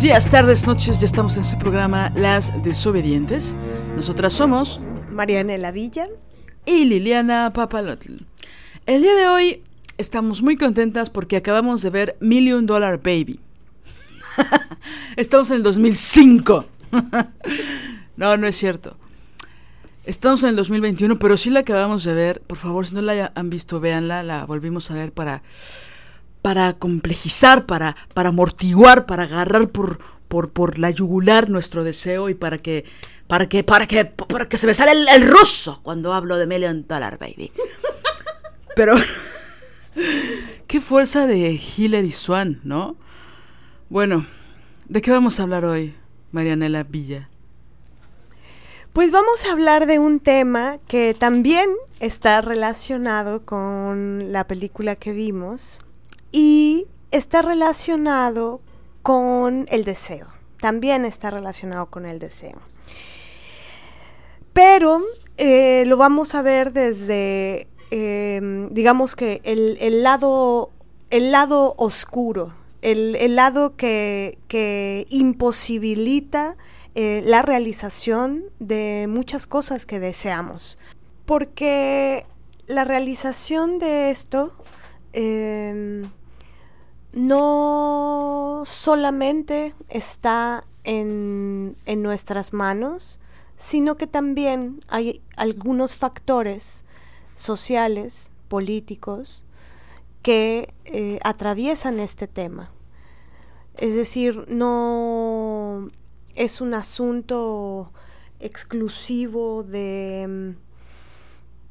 Buenos días, tardes, noches, ya estamos en su programa Las Desobedientes. Nosotras somos Marianela Villa. y Liliana Papalotl. El día de hoy estamos muy contentas porque acabamos de ver Million Dollar Baby. estamos en el 2005. no, no es cierto. Estamos en el 2021, pero sí la acabamos de ver. Por favor, si no la han visto, véanla. La volvimos a ver para, para complejizar, para, para amortiguar, para agarrar por, por, por la yugular nuestro deseo y para que, para que, para que, para que se me sale el, ruso cuando hablo de Million Dollar Baby. Pero qué fuerza de Hilary Swan, ¿no? Bueno, ¿de qué vamos a hablar hoy, Marianela Villa? Pues vamos a hablar de un tema que también está relacionado con la película que vimos y está relacionado con el deseo. También está relacionado con el deseo. Pero eh, lo vamos a ver desde, eh, digamos que el, el lado, el lado oscuro, el, el lado que, que imposibilita eh, la realización de muchas cosas que deseamos. Porque la realización de esto em, no solamente está en, en nuestras manos, sino que también hay algunos factores sociales, políticos, que eh, atraviesan este tema. Es decir, no es un asunto exclusivo de,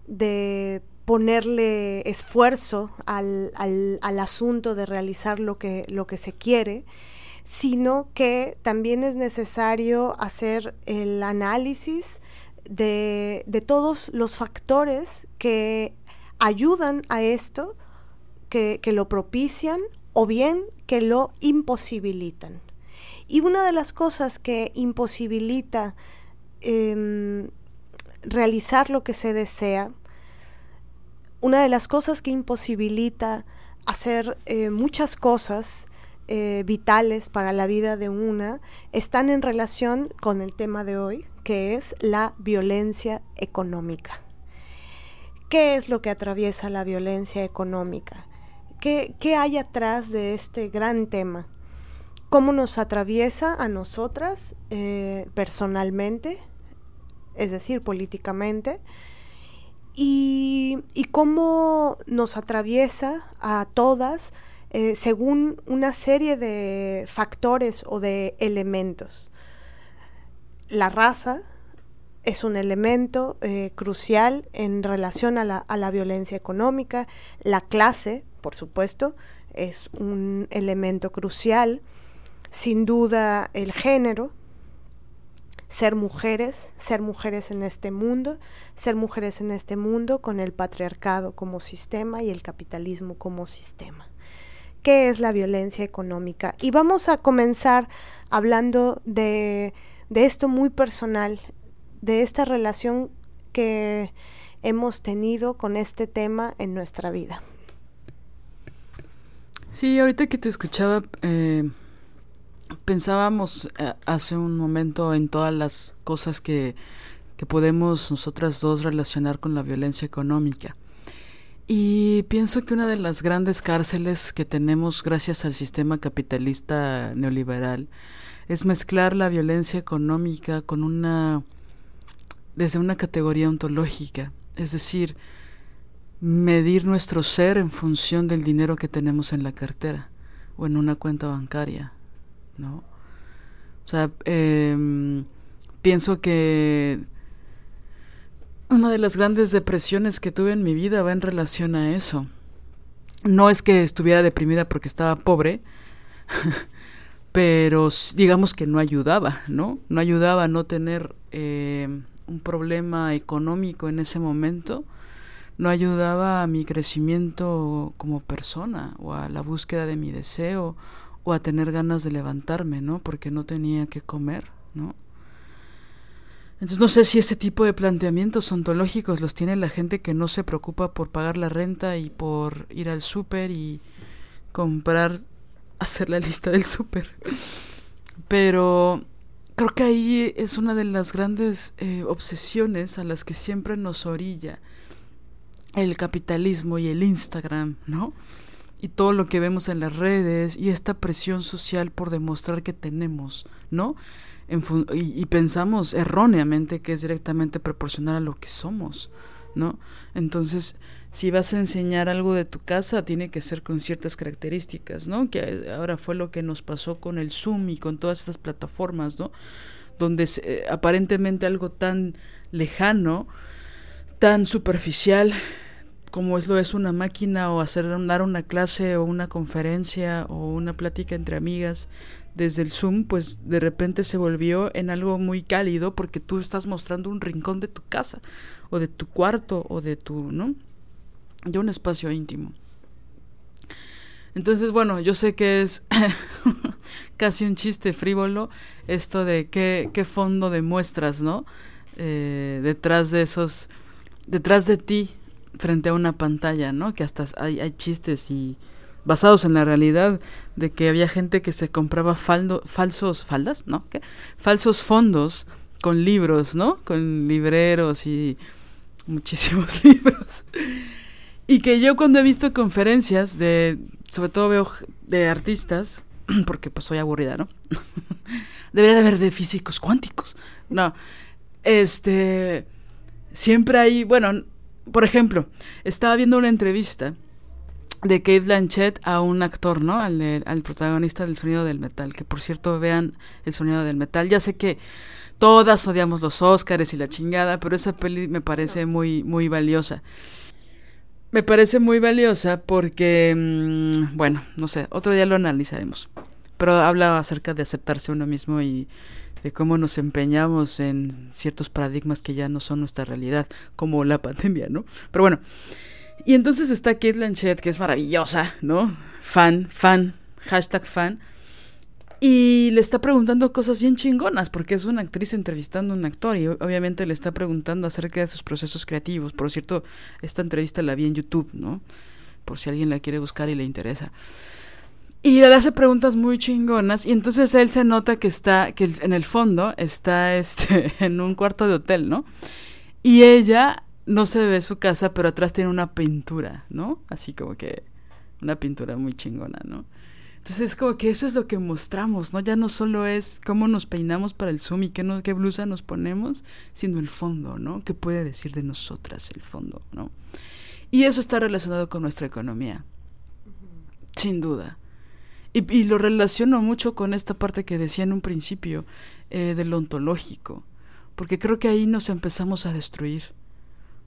de ponerle esfuerzo al, al- al asunto de realizar lo que, lo que se quiere, sino que también es necesario hacer el análisis de, de todos los factores que ayudan a esto, que, que lo propician o bien que lo imposibilitan. Y una de las cosas que imposibilita em, realizar lo que se desea, una de las cosas que imposibilita hacer eh, muchas cosas eh, vitales para la vida de una, están en relación con el tema de hoy, que es la violencia económica. ¿Qué es lo que atraviesa la violencia económica? ¿Qué, qué hay atrás de este gran tema? ¿Cómo nos atraviesa a nosotras eh, personalmente, es decir, políticamente? Y, cómo nos atraviesa a todas eh, según una serie de factores o de elementos. La raza es un elemento eh, crucial en relación a la, a la violencia económica. La clase, por supuesto, es un elemento crucial. Sin duda, el género, ser mujeres, ser mujeres en este mundo, ser mujeres en este mundo con el patriarcado como sistema y el capitalismo como sistema. ¿Qué es la violencia económica? Y vamos a comenzar hablando de, de esto muy personal, de esta relación que hemos tenido con este tema en nuestra vida. Sí, ahorita que te escuchaba, eh, pensábamos eh, hace un momento en todas las cosas que, que podemos nosotras dos relacionar con la violencia económica. Y pienso que una de las grandes cárceles que tenemos gracias al sistema capitalista neoliberal es mezclar la violencia económica con una desde una categoría ontológica, es decir, medir nuestro ser en función del dinero que tenemos en la cartera o en una cuenta bancaria, ¿no? O sea, em, pienso que una de las grandes depresiones que tuve en mi vida va en relación a eso. No es que estuviera deprimida porque estaba pobre, pero digamos que no ayudaba, ¿no? No ayudaba a no tener em, un problema económico en ese momento, no ayudaba a mi crecimiento como persona o a la búsqueda de mi deseo o a tener ganas de levantarme, ¿no? Porque no tenía que comer, ¿no? Entonces no sé si este tipo de planteamientos ontológicos los tiene la gente que no se preocupa por pagar la renta y por ir al súper y comprar, hacer la lista del súper. Pero creo que ahí es una de las grandes eh, obsesiones a las que siempre nos orilla el capitalismo y el Instagram, ¿no? Y todo lo que vemos en las redes y esta presión social por demostrar que tenemos, ¿no? y, y, pensamos erróneamente que es directamente proporcional a lo que somos, ¿no? Entonces, si vas a enseñar algo de tu casa, tiene que ser con ciertas características, ¿no? Que ahora fue lo que nos pasó con el Zoom y con todas estas plataformas, ¿no? Donde eh, aparentemente algo tan lejano, tan superficial, como es lo es una máquina o hacer dar una clase o una conferencia o una plática entre amigas desde el Zoom, pues de repente se volvió en algo muy cálido porque tú estás mostrando un rincón de tu casa o de tu cuarto o de tu, ¿no? de un espacio íntimo. Entonces, bueno, yo sé que es casi un chiste frívolo esto de qué, qué fondo de muestras, ¿no? Eh, detrás de esos, detrás de ti, frente a una pantalla, ¿no? Que hasta hay, hay chistes y basados en la realidad de que había gente que se compraba faldo, falsos, faldas, ¿no? ¿Qué? Falsos fondos con libros, ¿no? Con libreros y muchísimos libros. Y que yo cuando he visto conferencias de, sobre todo veo de artistas, porque pues soy aburrida, ¿no? Debería de haber de físicos cuánticos. No, este, siempre hay, bueno, por ejemplo, estaba viendo una entrevista de Kate Blanchett a un actor, ¿no? Al, al protagonista del sonido del metal, que por cierto vean el sonido del metal. Ya sé que todas odiamos los Oscars y la chingada, pero esa peli me parece muy, muy valiosa. Me parece muy valiosa porque, mm, bueno, no sé, otro día lo analizaremos. Pero habla acerca de aceptarse uno mismo y de cómo nos empeñamos en ciertos paradigmas que ya no son nuestra realidad, como la pandemia, ¿no? Pero bueno, y entonces está Kate Blanchett, que es maravillosa, ¿no? Fan, fan, hashtag fan. Y le está preguntando cosas bien chingonas, porque es una actriz entrevistando a un actor y obviamente le está preguntando acerca de sus procesos creativos. Por cierto, esta entrevista la vi en YouTube, ¿no? Por si alguien la quiere buscar y le interesa. Y le hace preguntas muy chingonas y entonces él se nota que está, que en el fondo está este, en un cuarto de hotel, ¿no? Y ella no se ve su casa, pero atrás tiene una pintura, ¿no? Así como que una pintura muy chingona, ¿no? Entonces es como que eso es lo que mostramos, ¿no? Ya no solo es cómo nos peinamos para el Zoom y qué, no, qué blusa nos ponemos, sino el fondo, ¿no? ¿Qué puede decir de nosotras el fondo, ¿no? Y eso está relacionado con nuestra economía, sin duda. Y, lo relaciono mucho con esta parte que decía en un principio, eh, del ontológico, porque creo que ahí nos empezamos a destruir,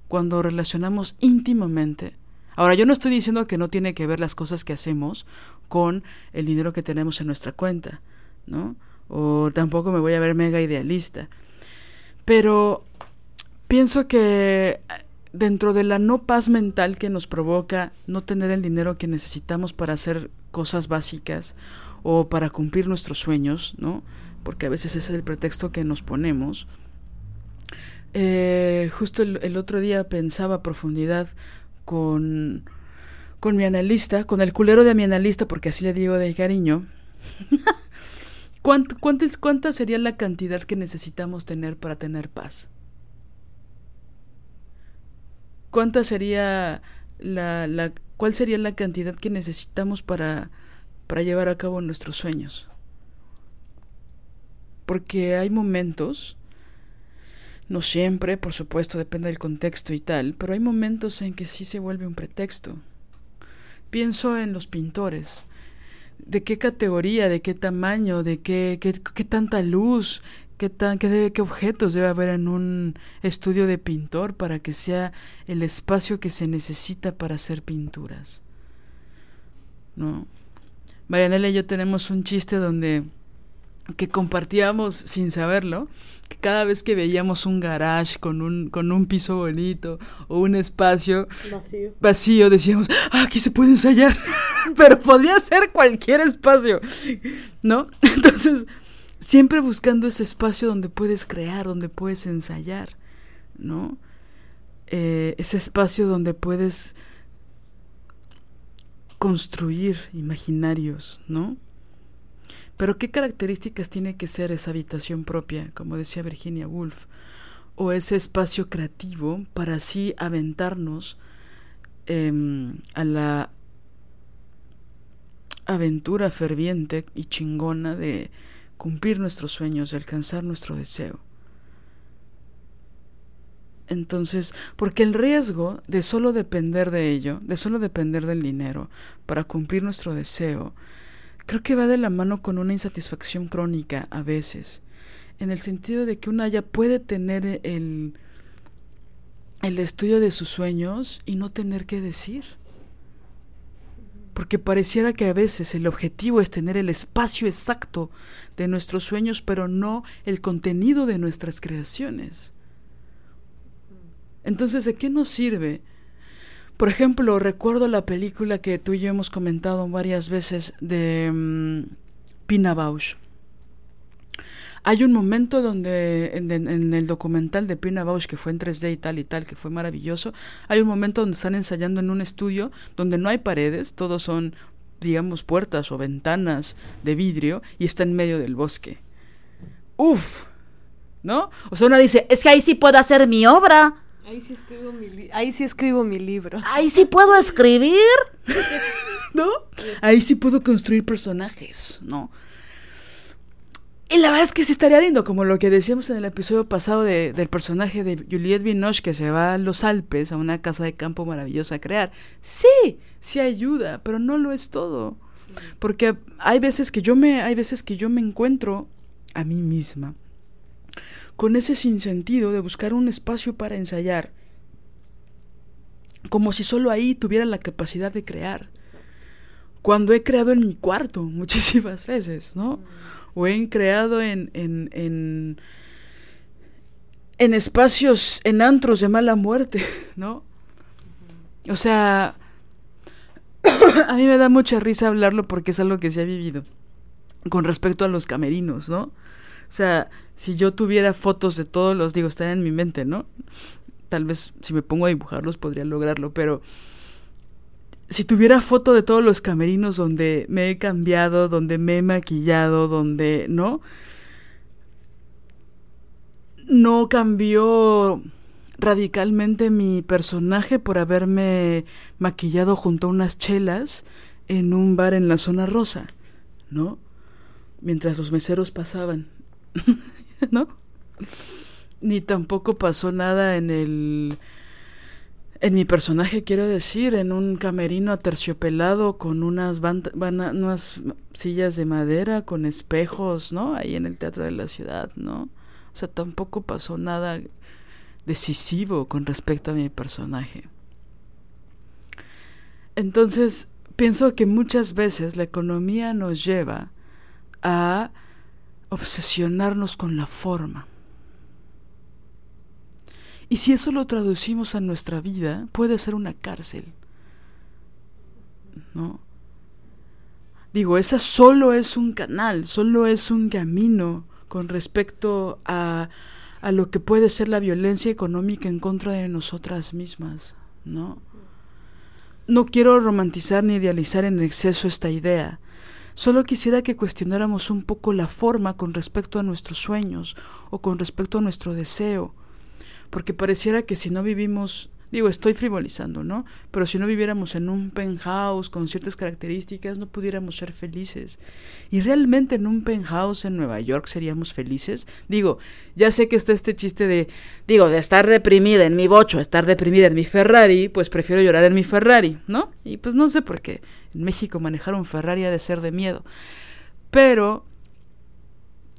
cuando relacionamos íntimamente Ahora, yo no estoy diciendo que no tiene que ver las cosas que hacemos con el dinero que tenemos en nuestra cuenta, ¿no? O tampoco me voy a ver mega idealista. Pero pienso que dentro de la no paz mental que nos provoca no tener el dinero que necesitamos para hacer cosas básicas o para cumplir nuestros sueños, ¿no? Porque a veces ese es el pretexto que nos ponemos. Eh, justo el, otro día pensaba a profundidad con, con mi analista, con el culero de mi analista, porque así le digo de cariño. ¿Cuánto, ¿Cuánta sería la cantidad que necesitamos tener para tener paz? ¿Cuánta sería la, la, cuál sería la cantidad que necesitamos para, para llevar a cabo nuestros sueños. Porque hay momentos, no siempre, por supuesto, depende del contexto y tal, pero hay momentos en que sí se vuelve un pretexto. Pienso en los pintores. ¿De qué categoría, de qué tamaño, de qué, qué, qué tanta luz, qué, tan, qué, debe, qué objetos debe haber en un estudio de pintor para que sea el espacio que se necesita para hacer pinturas? ¿No? Marianela y yo tenemos un chiste donde que compartíamos sin saberlo, que cada vez que veíamos un garage con un, con un piso bonito o un espacio Vacío. vacío, decíamos, ah, aquí se puede ensayar, pero podría ser cualquier espacio, ¿no? Entonces, siempre buscando ese espacio donde puedes crear, donde puedes ensayar, ¿no? Eh, ese espacio donde puedes construir imaginarios, ¿no? Pero ¿qué características tiene que ser esa habitación propia, como decía Virginia Woolf, o ese espacio creativo para así aventarnos eh, a la aventura ferviente y chingona de cumplir nuestros sueños, de alcanzar nuestro deseo? Entonces, porque el riesgo de solo depender de ello, de solo depender del dinero para cumplir nuestro deseo, creo que va de la mano con una insatisfacción crónica a veces, en el sentido de que una ya puede tener el, el estudio de sus sueños y no tener que decir. Porque pareciera que a veces el objetivo es tener el espacio exacto de nuestros sueños, pero no el contenido de nuestras creaciones. Entonces, ¿de qué nos sirve? Por ejemplo, recuerdo la película que tú y yo hemos comentado varias veces de um, Pina Bausch. Hay un momento donde en, en, en, el documental de Pina Bausch, que fue en 3D y tal y tal, que fue maravilloso, hay un momento donde están ensayando en un estudio donde no hay paredes, todos son, digamos, puertas o ventanas de vidrio y está en medio del bosque. ¡Uf! ¿No? O sea, uno dice, es que ahí sí puedo hacer mi obra. Ahí sí escribo mi, ahí sí escribo mi libro. Ahí sí puedo escribir. ¿No? Ahí sí puedo construir personajes, ¿no? Y la verdad es que sí estaría lindo, como lo que decíamos en el episodio pasado de, del personaje de Juliette Binoche que se va a los Alpes, a una casa de campo maravillosa a crear. Sí, sí ayuda, pero no lo es todo. Porque hay veces que yo me, hay veces que yo me encuentro a mí misma con ese sinsentido de buscar un espacio para ensayar, como si solo ahí tuviera la capacidad de crear. Cuando he creado en mi cuarto muchísimas veces, ¿no? O he creado en, en, en, en espacios, en antros de mala muerte, ¿no? O sea, a mí me da mucha risa hablarlo porque es algo que se ha vivido con respecto a los camerinos, ¿no? O sea, si yo tuviera fotos de todos los, digo, están en mi mente, ¿no? Tal vez si me pongo a dibujarlos podría lograrlo, pero si tuviera foto de todos los camerinos donde me he cambiado, donde me he maquillado, donde, ¿no? No cambió radicalmente mi personaje por haberme maquillado junto a unas chelas en un bar en la zona rosa, ¿no? Mientras los meseros pasaban ¿no? Ni tampoco pasó nada en el en mi personaje, quiero decir, en un camerino aterciopelado con unas, sillas de madera, con espejos, ¿no? Ahí en el Teatro de la Ciudad, ¿no? O sea, tampoco pasó nada decisivo con respecto a mi personaje. Entonces, pienso que muchas veces la economía nos lleva a obsesionarnos con la forma. Y si eso lo traducimos a nuestra vida, puede ser una cárcel. ¿No? Digo, esa solo es un canal, solo es un camino con respecto a, a lo que puede ser la violencia económica en contra de nosotras mismas, ¿no? No quiero romantizar ni idealizar en exceso esta idea, Solo quisiera que cuestionáramos un poco la forma con respecto a nuestros sueños o con respecto a nuestro deseo, porque pareciera que si no vivimos Digo, estoy frivolizando, ¿no? Pero si no viviéramos en un penthouse con ciertas características, no pudiéramos ser felices. ¿Y realmente en un penthouse en Nueva York seríamos felices? Digo, ya sé que está este chiste de, digo, de estar deprimida en mi bocho, estar deprimida en mi Ferrari, pues prefiero llorar en mi Ferrari, ¿no? Y pues no sé por qué. En México manejar un Ferrari ha de ser de miedo. Pero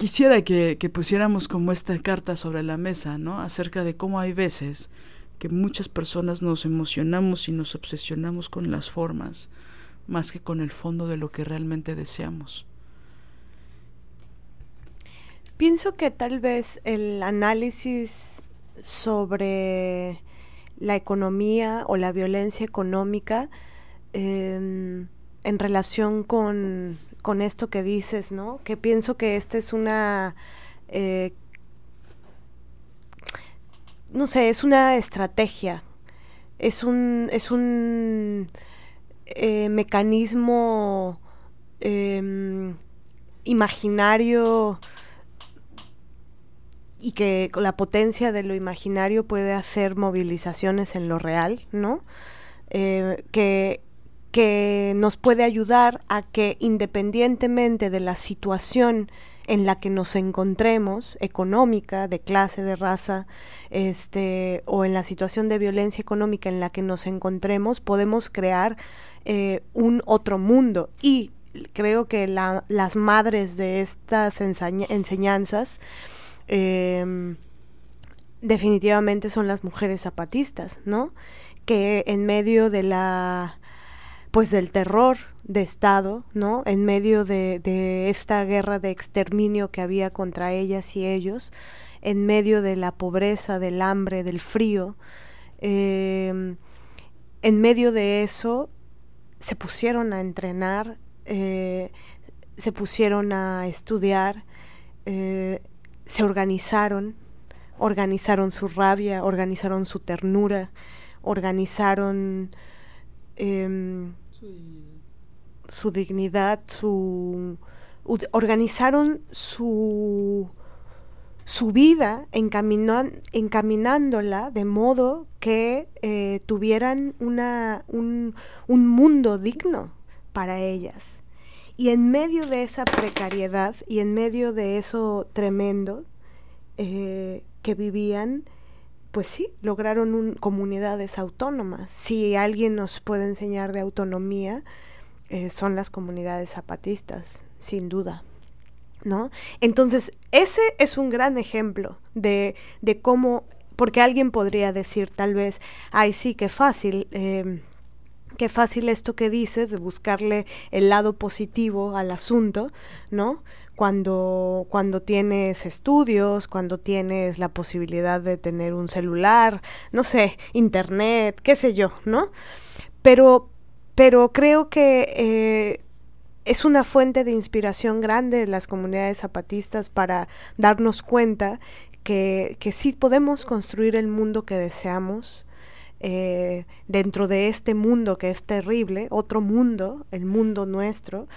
quisiera que, pusiéramos como esta carta sobre la mesa, ¿no? Acerca de cómo hay veces que muchas personas nos emocionamos y nos obsesionamos con las formas más que con el fondo de lo que realmente deseamos. Pienso que tal vez el análisis sobre la economía o la violencia económica em, en relación con, con, esto que dices, ¿no? Que pienso que esta es una eh, no sé, es una estrategia, es un, es un eh, mecanismo em, imaginario y que la potencia de lo imaginario puede hacer movilizaciones en lo real, ¿no? Eh, que, que nos puede ayudar a que independientemente de la situación en la que nos encontremos, económica, de clase, de raza, este, o en la situación de violencia económica en la que nos encontremos, podemos crear eh, un otro mundo. Y creo que las madres de estas enseñanzas em, definitivamente son las mujeres zapatistas, ¿no? Que en medio de la pues del terror de Estado, ¿no? En medio de, esta guerra de exterminio que había contra ellas y ellos, en medio de la pobreza, del hambre, del frío, em, en medio de eso se pusieron a entrenar, eh, se pusieron a estudiar, eh, se organizaron, organizaron su rabia, organizaron su ternura, organizaron su dignidad, su organizaron su su vida encaminándola de modo que eh, tuvieran una, un, un, mundo digno para ellas. Y en medio de esa precariedad y en medio de eso tremendo eh, que vivían, pues sí, lograron comunidades autónomas. Si alguien nos puede enseñar de autonomía, eh, son las comunidades zapatistas, sin duda. ¿No? Entonces, ese es un gran ejemplo de, de cómo, porque alguien podría decir tal vez, ay, sí, qué fácil, eh, qué fácil esto que dices de buscarle el lado positivo al asunto, ¿no? Cuando, cuando tienes estudios, cuando tienes la posibilidad de tener un celular, no sé, internet, qué sé yo, ¿no? Pero, pero creo que eh, es una fuente de inspiración grande en las comunidades zapatistas para darnos cuenta que, que sí podemos construir el mundo que deseamos, eh, dentro de este mundo que es terrible, otro mundo, el mundo nuestro,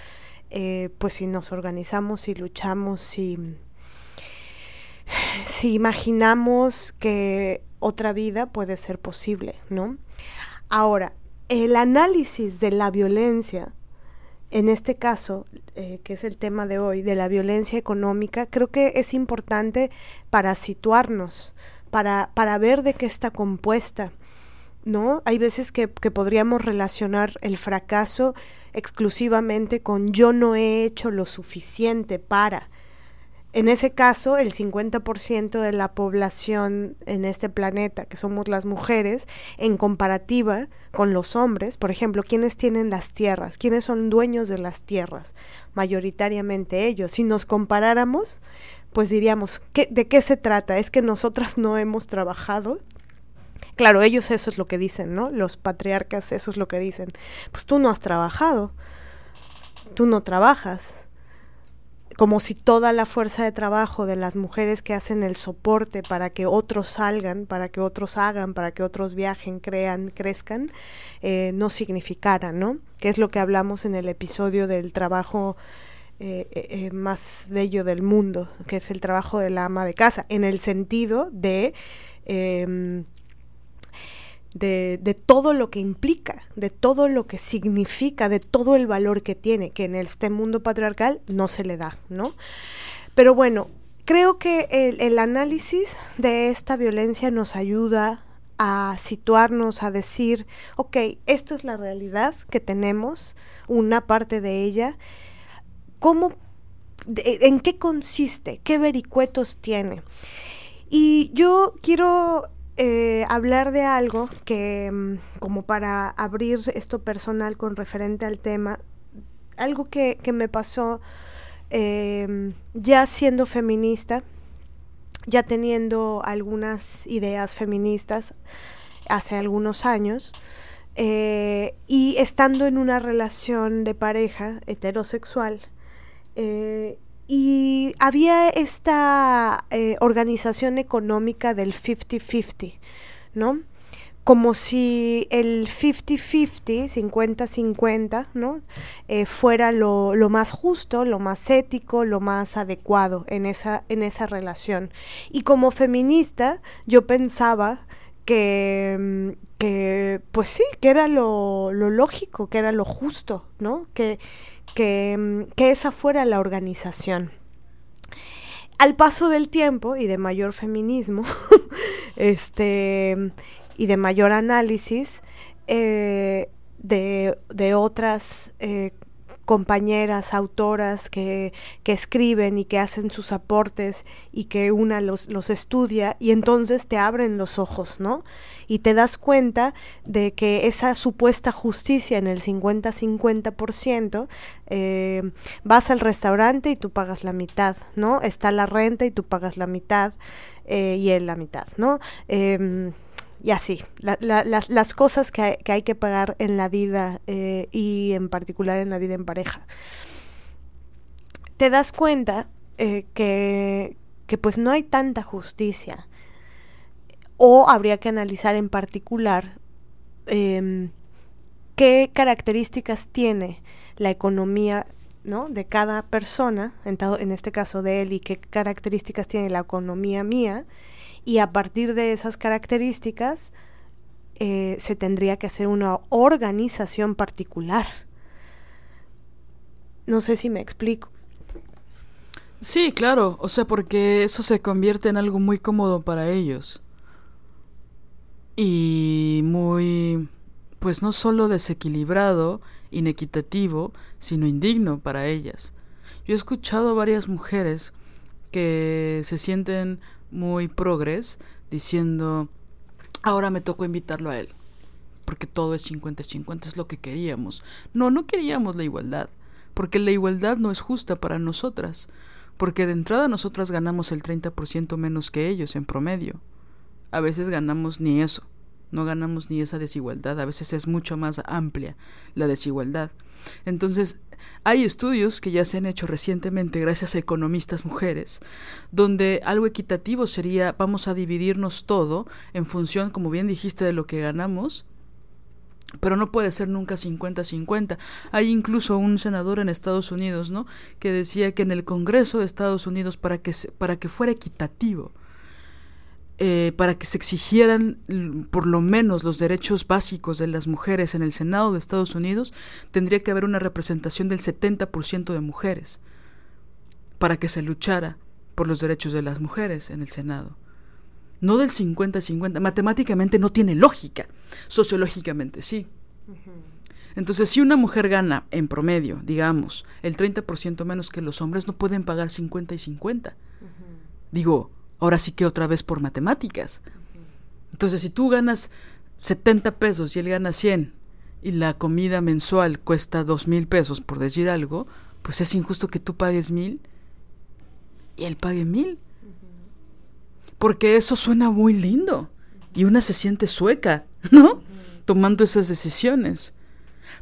eh, pues si nos organizamos y luchamos, si, si imaginamos que otra vida puede ser posible, ¿no? Ahora, el análisis de la violencia, en este caso, eh, que es el tema de hoy, de la violencia económica, creo que es importante para situarnos, para, para ver de qué está compuesta, ¿no? Hay veces que podríamos relacionar el fracaso exclusivamente con yo no he hecho lo suficiente para. En ese caso, el 50% de la población en este planeta, que somos las mujeres, en comparativa con los hombres, por ejemplo, ¿quiénes tienen las tierras? ¿Quiénes son dueños de las tierras? Mayoritariamente ellos. Si nos comparáramos, pues diríamos, ¿qué, ¿de qué se trata? ¿Es que nosotras no hemos trabajado? Claro, ellos eso es lo que dicen, ¿no? Los patriarcas eso es lo que dicen. Pues tú no has trabajado, tú no trabajas. Como si toda la fuerza de trabajo de las mujeres que hacen el soporte para que otros salgan, para que otros hagan, para que otros viajen, crean, crezcan, eh, no significara, ¿no? Que es lo que hablamos en el episodio del trabajo eh, eh, más bello del mundo, que es el trabajo de la ama de casa, en el sentido de em, de, todo lo que implica, de todo lo que significa, de todo el valor que tiene, que en este mundo patriarcal no se le da, ¿no? Pero bueno, creo que el, análisis de esta violencia nos ayuda a situarnos, a decir, ok, esto es la realidad que tenemos, una parte de ella, ¿cómo, en qué consiste? ¿Qué vericuetos tiene? Y yo quiero eh, hablar de algo que, mm, como para abrir esto personal con referente al tema, algo que, me pasó em, ya siendo feminista, ya teniendo algunas ideas feministas hace algunos años, eh, y estando en una relación de pareja heterosexual, eh, y había esta eh, organización económica del 50-50, ¿no? Como si el 50-50, 50-50, ¿no? Eh, fuera lo, más justo, lo más ético, lo más adecuado en esa, relación. Y como feminista, yo pensaba que, mm, pues sí, que era lo, lógico, que era lo justo, ¿no? Mm, que, esa fuera la organización. Al paso del tiempo y de mayor feminismo, este, y de mayor análisis eh, de, de, otras eh, compañeras, autoras que, que, escriben y que hacen sus aportes y que una los, los, estudia y entonces te abren los ojos, ¿no? Y te das cuenta de que esa supuesta justicia en el 50-50%, eh, vas al restaurante y tú pagas la mitad, ¿no? Está la renta y tú pagas la mitad eh, y él la mitad, ¿no? Em, y así, las, cosas que hay, que pagar en la vida eh, y en particular en la vida en pareja. Te das cuenta eh, que, que pues no hay tanta justicia. O habría que analizar en particular em, qué características tiene la economía ¿no? de cada persona, en, en este caso de él, y qué características tiene la economía mía y a partir de esas características eh, se tendría que hacer una organización particular. No sé si me explico. Sí, claro, o sea, porque eso se convierte en algo muy cómodo para ellos. Y muy, pues no solo desequilibrado, inequitativo, sino indigno para ellas. Yo he escuchado varias mujeres que se sienten muy progres diciendo, ahora me tocó invitarlo a él, porque todo es 50-50, es lo que queríamos. No, no queríamos la igualdad, porque la igualdad no es justa para nosotras, porque de entrada nosotras ganamos el 30% menos que ellos en promedio. A veces ganamos ni eso, no ganamos ni esa desigualdad, a veces es mucho más amplia la desigualdad. Entonces, hay estudios que ya se han hecho recientemente gracias a economistas mujeres, donde algo equitativo sería vamos a dividirnos todo en función, como bien dijiste, de lo que ganamos, pero no puede ser nunca 50-50. Hay incluso un senador en Estados Unidos, ¿no? que decía que en el Congreso de Estados Unidos para que para que fuera equitativo, eh, para que se exigieran por lo menos los derechos básicos de las mujeres en el Senado de Estados Unidos, tendría que haber una representación del 70% de mujeres para que se luchara por los derechos de las mujeres en el Senado. No del 50-50. Matemáticamente no tiene lógica. Sociológicamente sí. Entonces, si una mujer gana en promedio, digamos, el 30% menos que los hombres, no pueden pagar 50 y 50. Digo, ahora sí que otra vez por matemáticas. Entonces, si tú ganas 70 pesos y él gana 100 y la comida mensual cuesta dos mil pesos, por decir algo, pues es injusto que tú pagues mil y él pague mil. Porque eso suena muy lindo y una se siente sueca, ¿no? Tomando esas decisiones.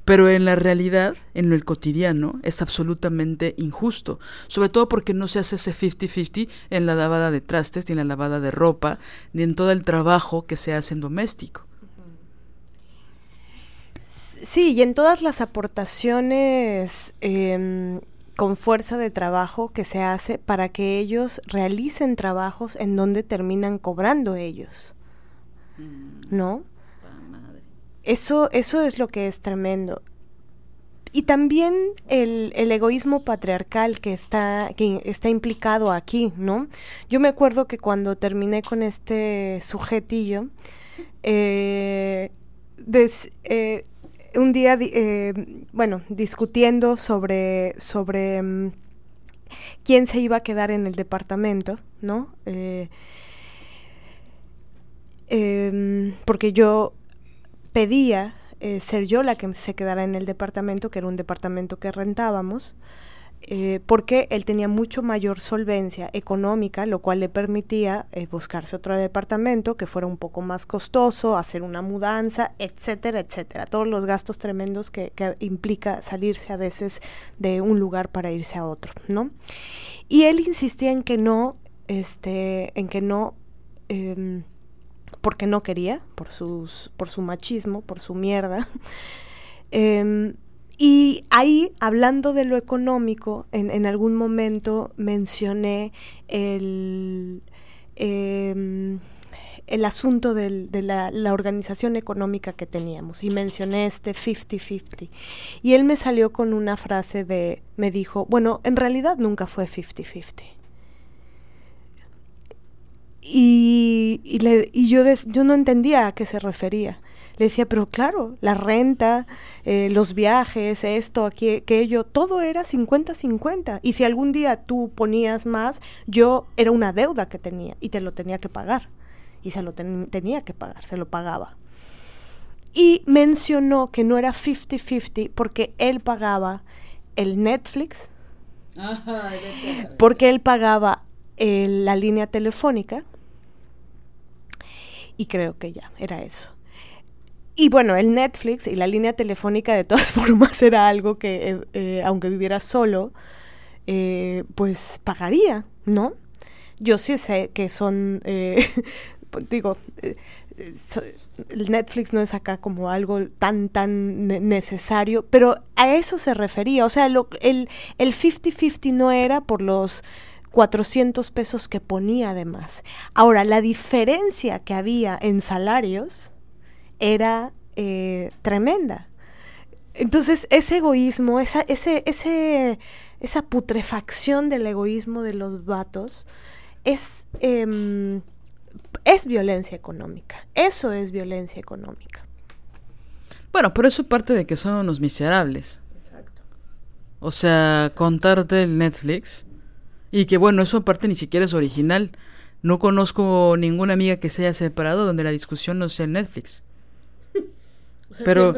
Pero en la realidad, en el cotidiano, es absolutamente injusto. Sobre todo porque no se hace ese 50-50 en la lavada de trastes, ni en la lavada de ropa, ni en todo el trabajo que se hace en doméstico. Sí, y en todas las aportaciones em, con fuerza de trabajo que se hace para que ellos realicen trabajos en donde terminan cobrando ellos. Mm. ¿No? Eso, eso es lo que es tremendo. Y también el, el, egoísmo patriarcal que está, que está implicado aquí, ¿no? Yo me acuerdo que cuando terminé con este sujetillo, eh, eh, un día, eh, bueno, discutiendo sobre, sobre mm, quién se iba a quedar en el departamento, ¿no? Porque yo pedía ser yo la que se quedara en el departamento, que era un departamento que rentábamos, eh, porque él tenía mucho mayor solvencia económica, lo cual le permitía eh, buscarse otro departamento que fuera un poco más costoso, hacer una mudanza, etcétera, etcétera. Todos los gastos tremendos que, implica salirse a veces de un lugar para irse a otro, ¿no? Y él insistía en que no, este, en que no, em, porque no quería, por, sus, por su machismo, por su mierda. Em, y ahí, hablando de lo económico, en, algún momento mencioné el, em, el asunto de la, la, organización económica que teníamos y mencioné este 50-50. Y él me salió con una frase de, me dijo, bueno, en realidad nunca fue 50-50. Y, y, le, y yo, yo no entendía a qué se refería. Le decía, pero claro, la renta, eh, los viajes, esto, aquello, todo era 50-50. Y si algún día tú ponías más, yo era una deuda que tenía y te lo tenía que pagar. Y se lo tenía que pagar, se lo pagaba. Y mencionó que no era 50-50 porque él pagaba el Netflix, porque él pagaba eh, la línea telefónica y creo que ya, era eso. Y bueno, el Netflix y la línea telefónica de todas formas era algo que, eh, eh, aunque viviera solo, eh, pues pagaría, ¿no? Yo sí sé que son, digo, el Netflix no es acá como algo tan, tan necesario, pero a eso se refería. O sea, lo, el 50-50 no era por los 400 pesos que ponía además. Ahora, la diferencia que había en salarios era eh, tremenda. Entonces, ese egoísmo, esa, ese, ese, esa putrefacción del egoísmo de los vatos es, em, es violencia económica. Eso es violencia económica. Bueno, pero eso parte de que son unos miserables. Exacto. O sea, contarte el Netflix y que bueno, eso aparte ni siquiera es original. No conozco ninguna amiga que se haya separado donde la discusión no sea el Netflix. Pero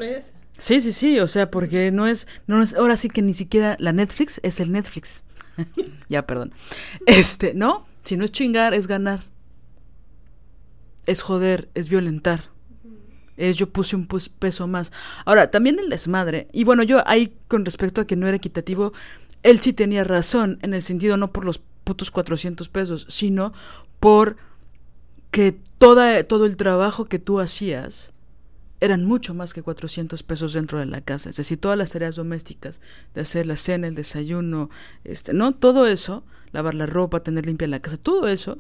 Sí, sí, sí, o sea, porque no es, no es, ahora sí que ni siquiera la Netflix es el Netflix. ya, perdón. Este, no, si no es chingar, es ganar. Es joder, es violentar. Es yo puse un peso más. Ahora, también el desmadre, y bueno, yo ahí con respecto a que no era equitativo, él sí tenía razón, en el sentido no por los putos 400 pesos, sino por que toda, todo el trabajo que tú hacías, eran mucho más que 400 pesos dentro de la casa. Es decir, todas las tareas domésticas, de hacer la cena, el desayuno, este, ¿no? Todo eso, lavar la ropa, tener limpia la casa, todo eso,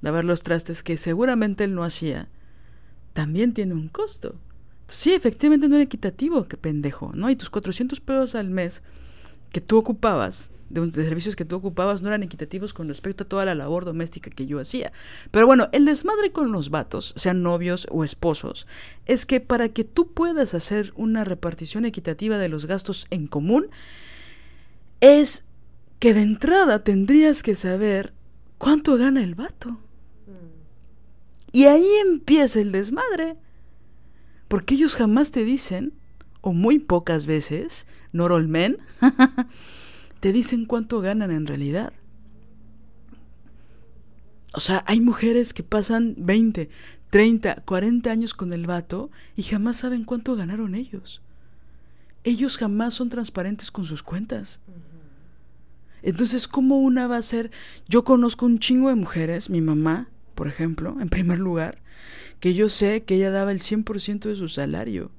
lavar los trastes que seguramente él no hacía, también tiene un costo. sí, efectivamente no era equitativo, qué pendejo, ¿no? Y tus 400 pesos al mes que tú ocupabas de, de, servicios que tú ocupabas no eran equitativos con respecto a toda la labor doméstica que yo hacía. Pero bueno, el desmadre con los vatos, sean novios o esposos, es que para que tú puedas hacer una repartición equitativa de los gastos en común, es que de entrada tendrías que saber cuánto gana el vato. Y ahí empieza el desmadre. Porque ellos jamás te dicen, o muy pocas veces, Norolmen, te dicen cuánto ganan en realidad. O sea, hay mujeres que pasan 20, 30, 40 años con el vato y jamás saben cuánto ganaron ellos. Ellos jamás son transparentes con sus cuentas. Entonces, ¿cómo una va a ser? Yo conozco un chingo de mujeres, mi mamá, por ejemplo, en primer lugar, que yo sé que ella daba el 100% de su salario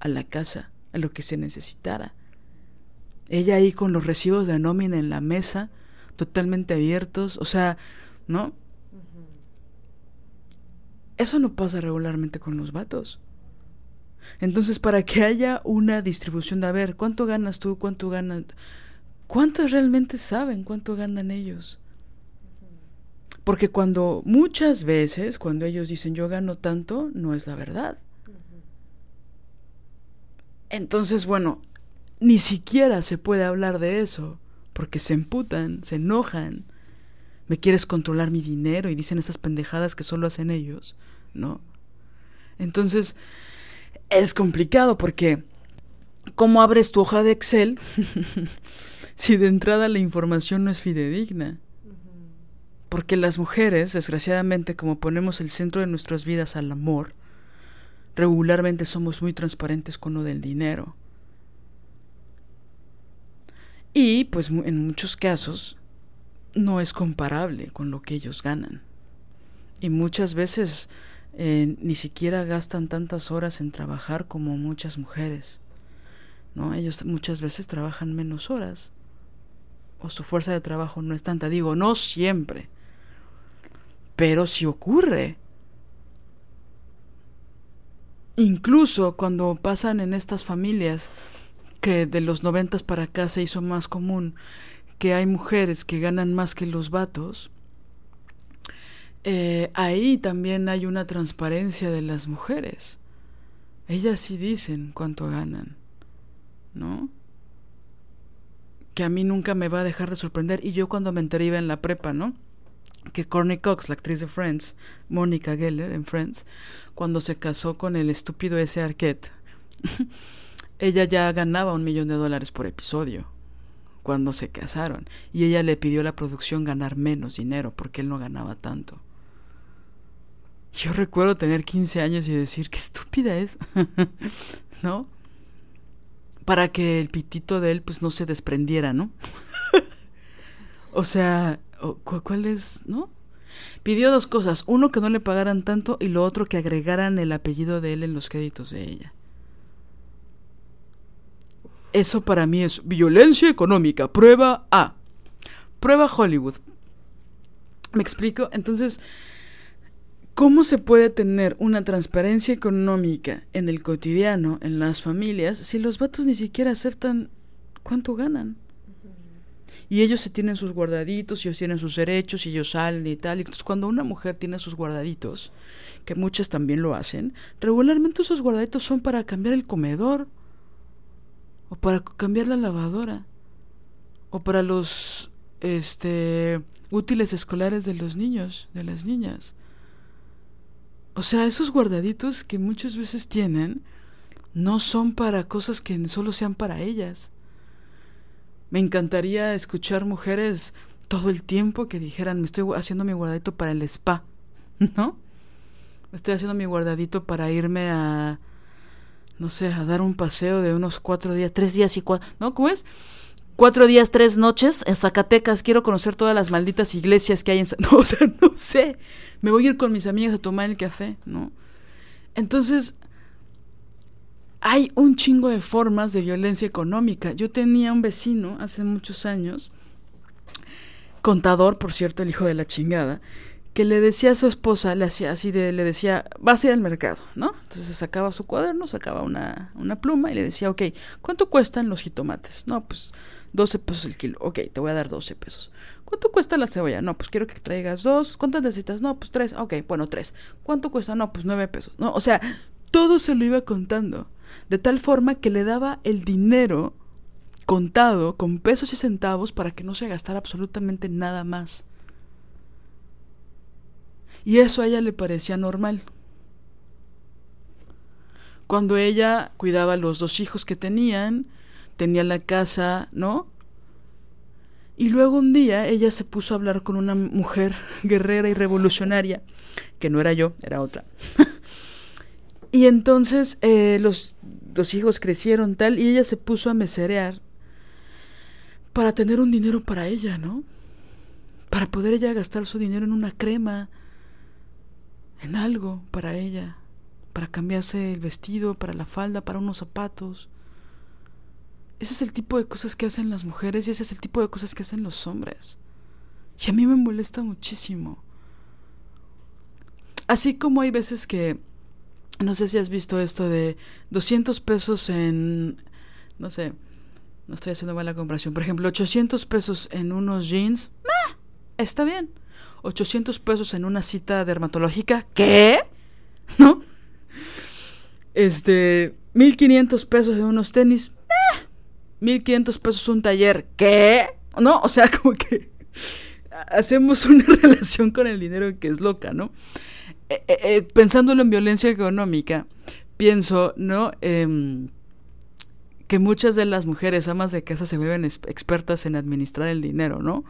a la casa, lo que se necesitara. Ella ahí con los recibos de nómina en la mesa, totalmente abiertos, o sea, ¿no? Eso no pasa regularmente con los vatos. Entonces, para que haya una distribución de, a ver, ¿cuánto ganas tú? ¿Cuánto ganan? ¿Cuántos realmente saben cuánto ganan ellos? Porque cuando muchas veces, cuando ellos dicen yo gano tanto, no es la verdad. Entonces, bueno, ni siquiera se puede hablar de eso, porque se emputan, se enojan. Me quieres controlar mi dinero y dicen esas pendejadas que solo hacen ellos, ¿no? Entonces, es complicado porque ¿cómo abres tu hoja de Excel si de entrada la información no es fidedigna? Porque las mujeres, desgraciadamente, como ponemos el centro de nuestras vidas al amor, regularmente somos muy transparentes con lo del dinero. Y pues en muchos casos no es comparable con lo que ellos ganan. Y muchas veces eh, ni siquiera gastan tantas horas en trabajar como muchas mujeres. ¿no? Ellos muchas veces trabajan menos horas. O su fuerza de trabajo no es tanta. Digo, no siempre. Pero si ocurre. Incluso cuando pasan en estas familias que de los noventas para acá se hizo más común que hay mujeres que ganan más que los vatos, eh, ahí también hay una transparencia de las mujeres. Ellas sí dicen cuánto ganan, ¿no? Que a mí nunca me va a dejar de sorprender. Y yo cuando me enteré iba en la prepa, ¿no? Que Courtney Cox, la actriz de Friends, Mónica Geller en Friends, cuando se casó con el estúpido ese Arquette, ella ya ganaba un millón de dólares por episodio cuando se casaron. Y ella le pidió a la producción ganar menos dinero porque él no ganaba tanto. Yo recuerdo tener 15 años y decir, qué estúpida es, ¿no? Para que el pitito de él pues no se desprendiera, ¿no? o sea, ¿cuál es, no? Pidió dos cosas, uno que no le pagaran tanto y lo otro que agregaran el apellido de él en los créditos de ella. Eso para mí es violencia económica, prueba A. Prueba Hollywood. ¿Me explico? Entonces, ¿Cómo se puede tener una transparencia económica en el cotidiano, en las familias, si los vatos ni siquiera aceptan cuánto ganan? Y ellos se tienen sus guardaditos, ellos tienen sus derechos, y ellos salen y tal. Entonces, cuando una mujer tiene sus guardaditos, que muchas también lo hacen, regularmente esos guardaditos son para cambiar el comedor, o para cambiar la lavadora, o para los este útiles escolares de los niños, de las niñas. O sea, esos guardaditos que muchas veces tienen no son para cosas que solo sean para ellas. Me encantaría escuchar mujeres todo el tiempo que dijeran, me estoy haciendo mi guardadito para el spa, ¿no? Me estoy haciendo mi guardadito para irme a, no sé, a dar un paseo de unos cuatro días, tres días y cuatro, ¿no? ¿Cómo es? Cuatro días, tres noches en Zacatecas. Quiero conocer todas las malditas iglesias que hay en... No, o sea, no sé me voy a ir con mis amigas a tomar el café, ¿no? Entonces, hay un chingo de formas de violencia económica. Yo tenía un vecino hace muchos años, contador, por cierto, el hijo de la chingada, que le decía a su esposa, le hacía así de, le decía, vas a ir al mercado, ¿no? Entonces sacaba su cuaderno, sacaba una, una pluma y le decía, ok, ¿cuánto cuestan los jitomates? No, pues 12 pesos el kilo. Ok, te voy a dar 12 pesos. ¿Cuánto cuesta la cebolla? No, pues quiero que traigas dos. ¿Cuántas necesitas? No, pues tres. Ok, bueno, tres. ¿Cuánto cuesta? No, pues nueve pesos. No, o sea, todo se lo iba contando. De tal forma que le daba el dinero contado con pesos y centavos para que no se gastara absolutamente nada más. Y eso a ella le parecía normal. Cuando ella cuidaba a los dos hijos que tenían, tenía la casa, ¿no? Y luego un día ella se puso a hablar con una mujer guerrera y revolucionaria, que no era yo, era otra. y entonces eh, los, los hijos crecieron tal y ella se puso a meserear para tener un dinero para ella, ¿no? Para poder ella gastar su dinero en una crema, en algo para ella, para cambiarse el vestido, para la falda, para unos zapatos. Ese es el tipo de cosas que hacen las mujeres y ese es el tipo de cosas que hacen los hombres. Y a mí me molesta muchísimo. Así como hay veces que no sé si has visto esto de 200 pesos en, no sé, no estoy haciendo mala comparación, por ejemplo, 800 pesos en unos jeans, ¡ah! está bien. 800 pesos en una cita dermatológica, ¿qué? ¿No? Este, 1500 pesos en unos tenis, ¡ah! 1500 pesos un taller, ¿qué? ¿No? O sea, como que hacemos una relación con el dinero que es loca, ¿no? Eh, eh, eh, pensándolo en violencia económica, pienso, ¿no? Em, que muchas de las mujeres amas de casa se vuelven expertas en administrar el dinero, ¿no?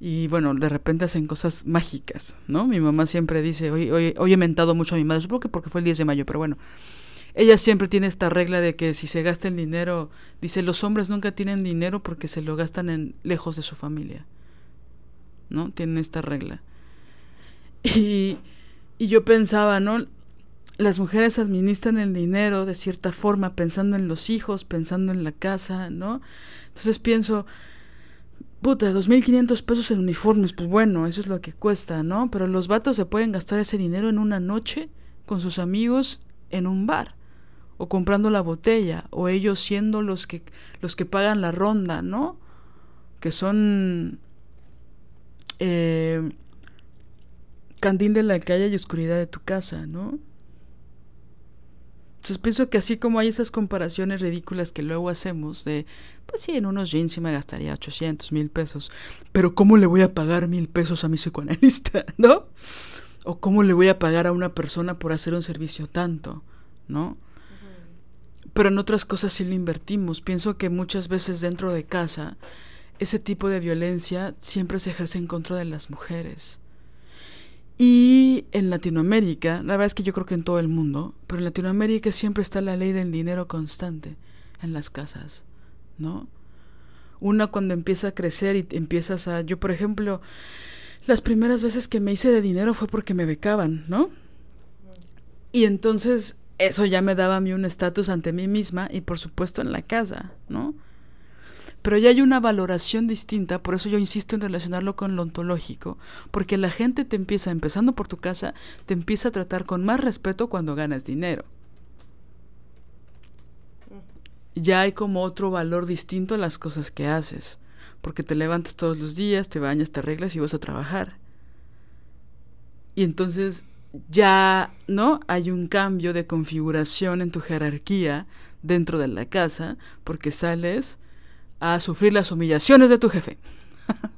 Y bueno, de repente hacen cosas mágicas, ¿no? Mi mamá siempre dice, hoy, hoy, hoy he mentado mucho a mi madre, supongo que porque fue el 10 de mayo, pero bueno, ella siempre tiene esta regla de que si se gasta el dinero, dice, los hombres nunca tienen dinero porque se lo gastan en, lejos de su familia, ¿no? Tienen esta regla. Y, y yo pensaba, ¿no? Las mujeres administran el dinero de cierta forma, pensando en los hijos, pensando en la casa, ¿no? Entonces pienso, puta, 2.500 pesos en uniformes, pues bueno, eso es lo que cuesta, ¿no? Pero los vatos se pueden gastar ese dinero en una noche con sus amigos en un bar, o comprando la botella, o ellos siendo los que, los que pagan la ronda, ¿no? Que son eh, candil de la calle y oscuridad de tu casa, ¿no? Entonces pienso que así como hay esas comparaciones ridículas que luego hacemos de, pues sí, en unos jeans sí me gastaría 800 mil pesos, pero ¿cómo le voy a pagar mil pesos a mi psicoanalista? ¿No? O ¿cómo le voy a pagar a una persona por hacer un servicio tanto? ¿No? Pero en otras cosas sí lo invertimos. Pienso que muchas veces dentro de casa ese tipo de violencia siempre se ejerce en contra de las mujeres. Y en Latinoamérica, la verdad es que yo creo que en todo el mundo, pero en Latinoamérica siempre está la ley del dinero constante en las casas, ¿no? Una cuando empieza a crecer y empiezas a... Yo, por ejemplo, las primeras veces que me hice de dinero fue porque me becaban, ¿no? Y entonces eso ya me daba a mí un estatus ante mí misma y por supuesto en la casa, ¿no? Pero ya hay una valoración distinta, por eso yo insisto en relacionarlo con lo ontológico, porque la gente te empieza, empezando por tu casa, te empieza a tratar con más respeto cuando ganas dinero. Ya hay como otro valor distinto a las cosas que haces, porque te levantas todos los días, te bañas, te arreglas y vas a trabajar. Y entonces ya, ¿no? Hay un cambio de configuración en tu jerarquía dentro de la casa, porque sales a sufrir las humillaciones de tu jefe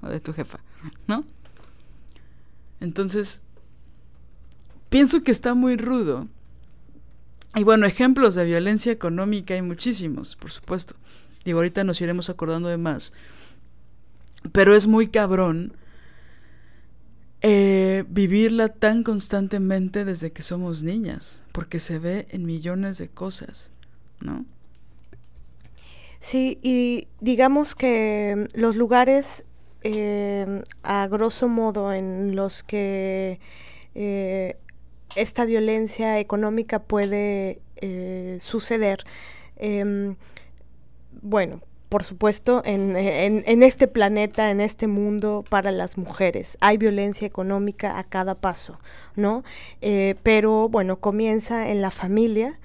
o de tu jefa, ¿no? Entonces, pienso que está muy rudo. Y bueno, ejemplos de violencia económica hay muchísimos, por supuesto. Digo, ahorita nos iremos acordando de más. Pero es muy cabrón eh, vivirla tan constantemente desde que somos niñas, porque se ve en millones de cosas, ¿no? Sí, y digamos que los lugares, eh, a grosso modo, en los que eh, esta violencia económica puede eh, suceder, em, bueno, por supuesto, en, en, este planeta, en este mundo, para las mujeres. Hay violencia económica a cada paso, ¿no? pero bueno, comienza en la familia,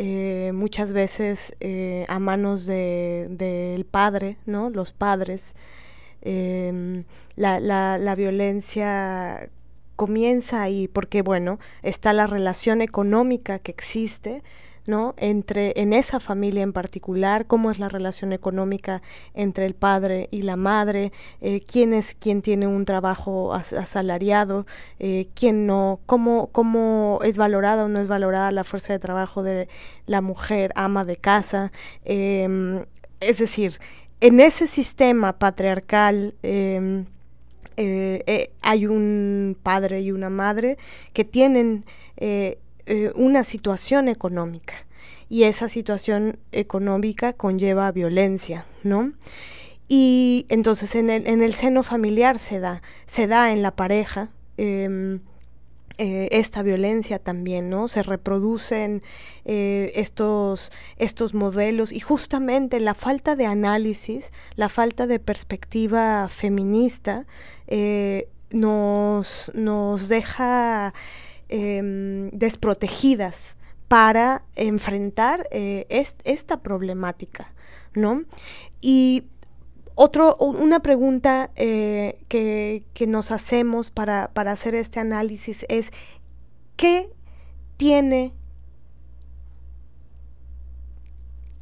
eh, muchas veces eh, a manos del de, padre, ¿no? Los padres. Em, la, la, la violencia comienza ahí porque, bueno, está la relación económica que existe, ¿no? Entre, en esa familia en particular, cómo es la relación económica entre el padre y la madre, eh, quién es quien tiene un trabajo asalariado, eh, quién no, cómo, cómo es valorada o no es valorada la fuerza de trabajo de la mujer ama de casa. Em, es decir, en ese sistema patriarcal, em, eh, hay un padre y una madre que tienen una situación económica y esa situación económica conlleva violencia, ¿no? Y entonces en el, en el seno familiar se da, se da en la pareja em, eh, esta violencia también, ¿no? Se reproducen eh, estos, estos modelos y justamente la falta de análisis, la falta de perspectiva feminista nos, nos deja Em, desprotegidas para enfrentar eh, esta problemática, ¿no? Y otro, una pregunta eh, que, nos hacemos para, para hacer este análisis es, ¿qué tiene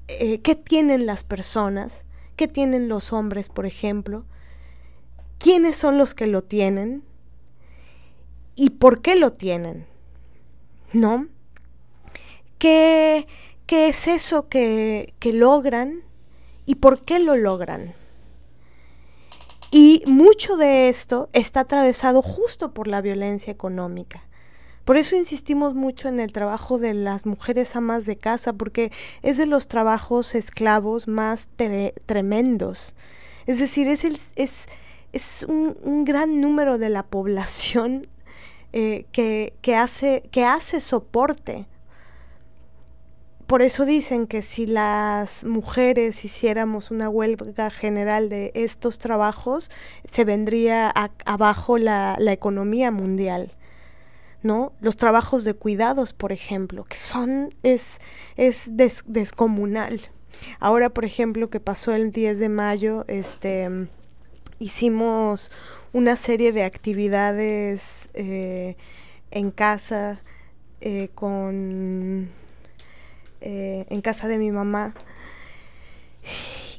eh, qué tienen las personas, qué tienen los hombres, por ejemplo, quiénes son los que lo tienen y por qué lo tienen, ¿no? ¿Qué, qué es eso que, que logran y por qué lo logran? Y mucho de esto está atravesado justo por la violencia económica. Por eso insistimos mucho en el trabajo de las mujeres amas de casa, porque es de los trabajos esclavos más tremendos. Es decir, es, es, es un, gran número de la población eh, que, que, hace, que hace soporte. Por eso dicen que si las mujeres hiciéramos una huelga general de estos trabajos, se vendría abajo la, la economía mundial. ¿no? Los trabajos de cuidados, por ejemplo, que son, es, es descomunal. Ahora, por ejemplo, que pasó el 10 de mayo, este, hicimos una serie de actividades eh, en casa eh, con eh, en casa de mi mamá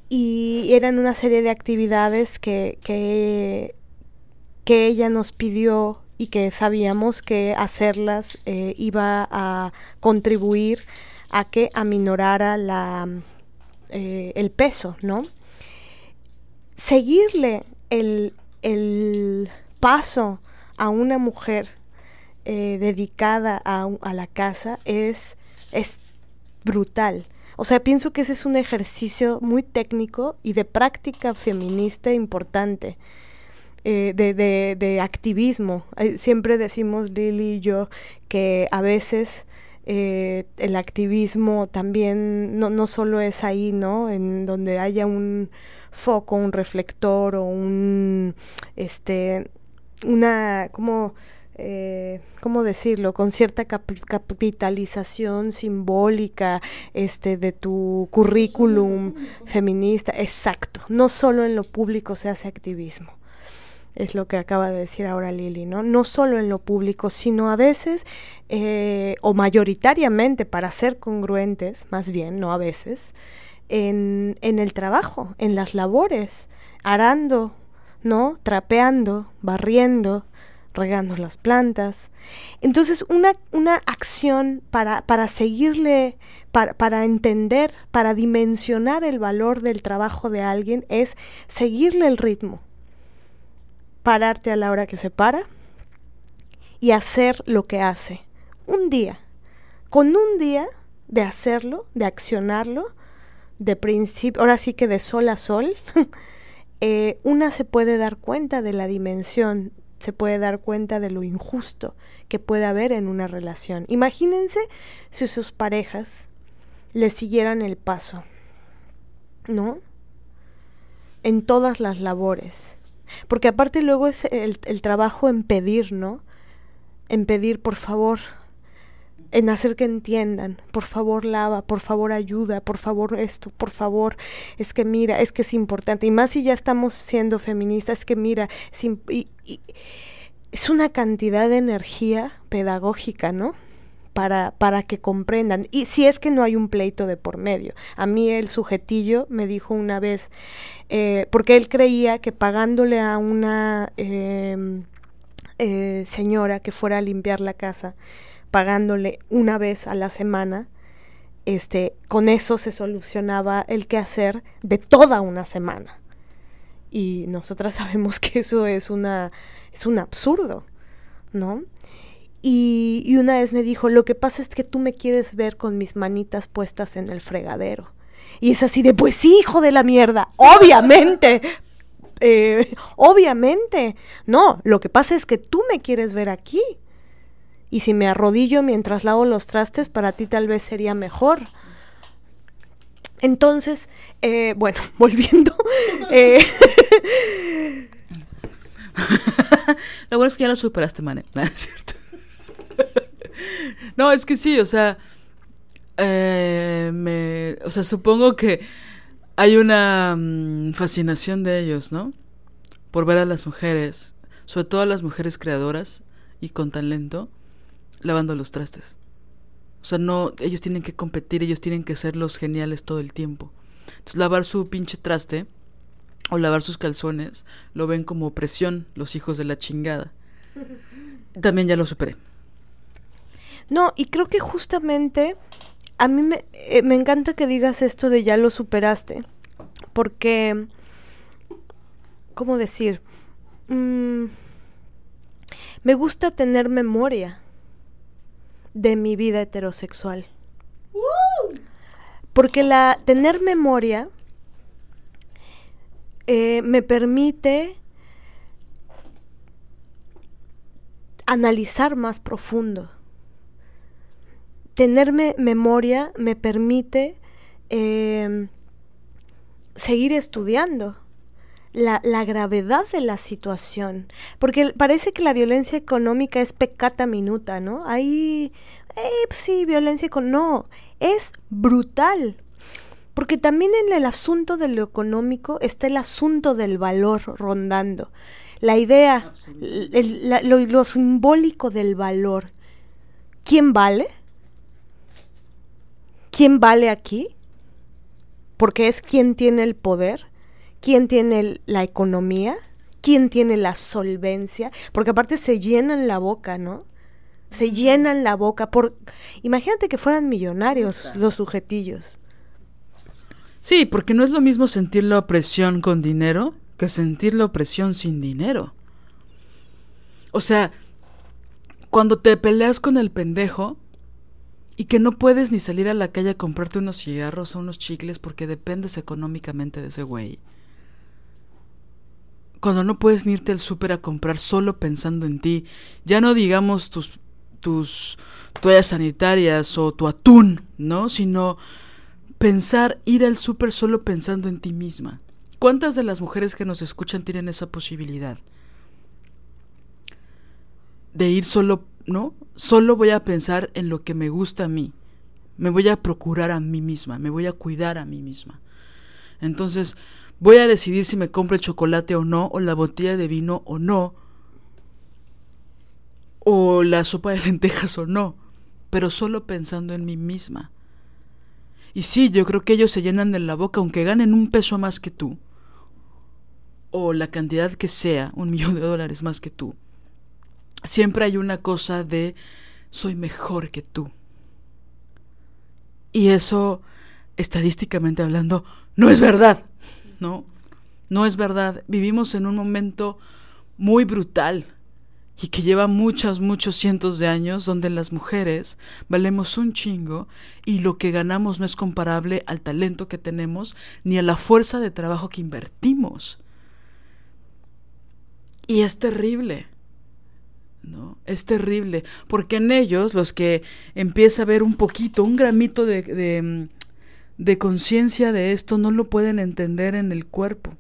y eran una serie de actividades que, que, que ella nos pidió y que sabíamos que hacerlas iba a contribuir a que aminorara la, el peso, ¿no? Seguirle el, paso a una mujer eh, dedicada a, a, la casa es, es brutal. O sea, pienso que ese es un ejercicio muy técnico y de práctica feminista importante. Eh, de, de, activismo. Siempre decimos Lili y yo que a veces eh, el activismo también no, no solo es ahí, ¿no? En donde haya un foco, un reflector o un, este, una, como... Eh, ¿cómo decirlo? Con cierta capitalización simbólica este, de tu currículum feminista. Exacto. No solo en lo público se hace activismo es lo que acaba de decir ahora Lili, ¿no? No solo en lo público, sino a veces, eh, o mayoritariamente, para ser congruentes, más bien, no a veces, en, el trabajo, en las labores, arando, ¿no? Trapeando, barriendo, regando las plantas. Entonces, una, una acción para, para seguirle, para, para, entender, para dimensionar el valor del trabajo de alguien es seguirle el ritmo pararte a la hora que se para y hacer lo que hace. Un día. Con un día de hacerlo, de accionarlo, de principio, ahora sí que de sol a sol, eh, una se puede dar cuenta de la dimensión, se puede dar cuenta de lo injusto que puede haber en una relación. Imagínense si sus parejas le siguieran el paso, ¿no? En todas las labores, porque aparte luego es el, trabajo en pedir, ¿no? En pedir, por favor, en hacer que entiendan, por favor lava, por favor ayuda, por favor esto, por favor, es que mira, es que es importante, y más si ya estamos siendo feministas, es que mira, es una cantidad de energía pedagógica, ¿no? para, para que comprendan. Y si es que no hay un pleito de por medio. A mí el sujetillo me dijo una vez, eh, porque él creía que pagándole a una em, eh, señora que fuera a limpiar la casa, pagándole una vez a la semana, este, con eso se solucionaba el quehacer de toda una semana. Y nosotras sabemos que eso es una es un absurdo, ¿no? Y, una vez me dijo, lo que pasa es que tú me quieres ver con mis manitas puestas en el fregadero. Y es así de, pues sí, hijo de la mierda, obviamente, eh, obviamente. No, lo que pasa es que tú me quieres ver aquí. Y si me arrodillo mientras lavo los trastes, para ti tal vez sería mejor. Entonces, eh, bueno, volviendo. Eh, lo bueno es que ya lo superaste, Mane. ¿No es que sí, o sea, Eh, me, o sea, supongo que hay una mm, fascinación de ellos, ¿no? Por ver a las mujeres, sobre todo a las mujeres creadoras y con talento, lavando los trastes. O sea, no, ellos tienen que competir, ellos tienen que ser los geniales todo el tiempo. Entonces, lavar su pinche traste o lavar sus calzones lo ven como presión los hijos de la chingada. También ya lo superé. No, y creo que justamente a mí me, eh, me encanta que digas esto de ya lo superaste, porque, ¿cómo decir? Mm, me gusta tener memoria de mi vida heterosexual. Porque la tener memoria eh, me permite analizar más profundo. Tenerme memoria me permite em, seguir estudiando la, gravedad de la situación. Porque parece que la violencia económica es pecata minuta, ¿no? Ahí, eh, pues sí, violencia económica. No, es brutal. Porque también en el asunto de lo económico está el asunto del valor rondando. La idea, lo, simbólico del valor. ¿Quién vale? ¿Quién vale aquí? Porque es quien tiene el poder, quién tiene la economía, quién tiene la solvencia, porque aparte se llenan la boca, ¿no? Se llenan la boca por imagínate que fueran millonarios los sujetillos. Sí, porque no es lo mismo sentir la opresión con dinero que sentir la opresión sin dinero. O sea, cuando te peleas con el pendejo y que no puedes ni salir a la calle a comprarte unos cigarros o unos chicles porque dependes económicamente de ese güey. Cuando no puedes ni irte al súper a comprar solo pensando en ti, ya no digamos tus, tus toallas sanitarias o tu atún, ¿no? Sino pensar ir al súper solo pensando en ti misma. ¿Cuántas de las mujeres que nos escuchan tienen esa posibilidad? De ir solo, ¿no? Solo voy a pensar en lo que me gusta a mí. Me voy a procurar a mí misma, me voy a cuidar a mí misma. Entonces, voy a decidir si me compro el chocolate o no, o la botella de vino o no, o la sopa de lentejas o no, pero solo pensando en mí misma. Y sí, yo creo que ellos se llenan de la boca aunque ganen un peso más que tú. O la cantidad que sea, un millón de dólares más que tú. Siempre hay una cosa de soy mejor que tú. Y eso, estadísticamente hablando, no es verdad. No, no es verdad. Vivimos en un momento muy brutal y que lleva muchos, muchos cientos de años donde las mujeres valemos un chingo y lo que ganamos no es comparable al talento que tenemos ni a la fuerza de trabajo que invertimos. Y es terrible. ¿no? Es terrible, porque en ellos, los que empieza a ver un poquito, un gramito de, de, de conciencia de esto, no lo pueden entender en el cuerpo,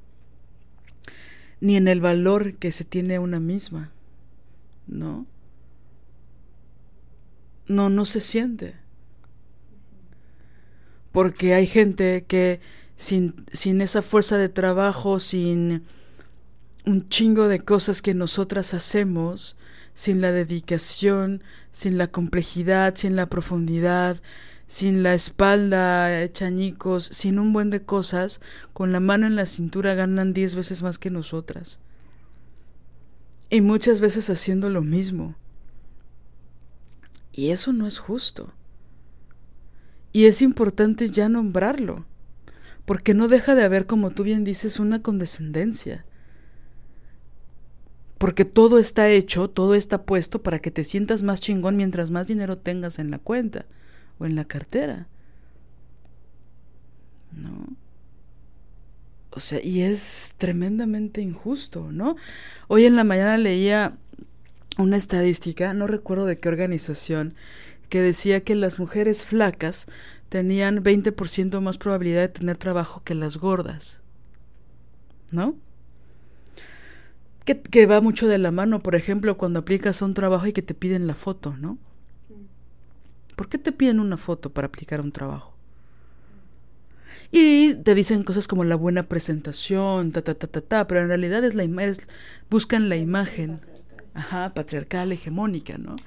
ni en el valor que se tiene a una misma. ¿no? No, no se siente. Porque hay gente que sin, sin esa fuerza de trabajo, sin un chingo de cosas que nosotras hacemos, sin la dedicación, sin la complejidad, sin la profundidad, sin la espalda hecha sin un buen de cosas, con la mano en la cintura ganan diez veces más que nosotras y muchas veces haciendo lo mismo. Y eso no es justo. Y es importante ya nombrarlo, porque no deja de haber, como tú bien dices, una condescendencia. Porque todo está hecho, todo está puesto para que te sientas más chingón mientras más dinero tengas en la cuenta o en la cartera. ¿No? O sea, y es tremendamente injusto, ¿no? Hoy en la mañana leía una estadística, no recuerdo de qué organización, que decía que las mujeres flacas tenían 20% más probabilidad de tener trabajo que las gordas. ¿No? Que, que, va mucho de la mano, por ejemplo, cuando aplicas a un trabajo y que te piden la foto, ¿no? ¿Por qué te piden una foto para aplicar un trabajo? Y te dicen cosas como la buena presentación, ta, ta, ta, ta, ta, pero en realidad es la es, buscan la imagen, patriarcal, hegemónica, ¿no?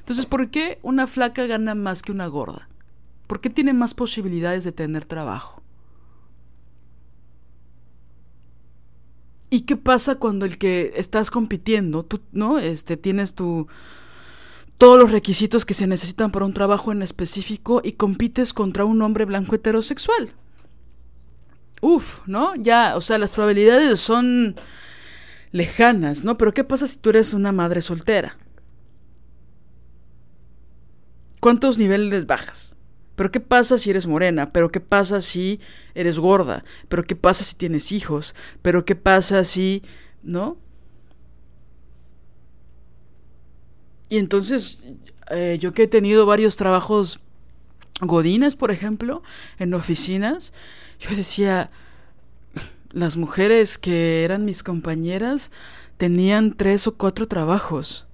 Entonces, ¿por qué una flaca gana más que una gorda? ¿Por qué tiene más posibilidades de tener trabajo? ¿Y qué pasa cuando el que estás compitiendo, tú, ¿no? Este, tienes tu todos los requisitos que se necesitan para un trabajo en específico y compites contra un hombre blanco heterosexual. Uf, ¿no? Ya, o sea, las probabilidades son lejanas, ¿no? Pero ¿qué pasa si tú eres una madre soltera? ¿Cuántos niveles bajas? Pero ¿qué pasa si eres morena? ¿Pero qué pasa si eres gorda? ¿Pero qué pasa si tienes hijos? ¿Pero qué pasa si... ¿no? Y entonces, eh, yo que he tenido varios trabajos godines, por ejemplo, en oficinas, yo decía, las mujeres que eran mis compañeras tenían tres o cuatro trabajos,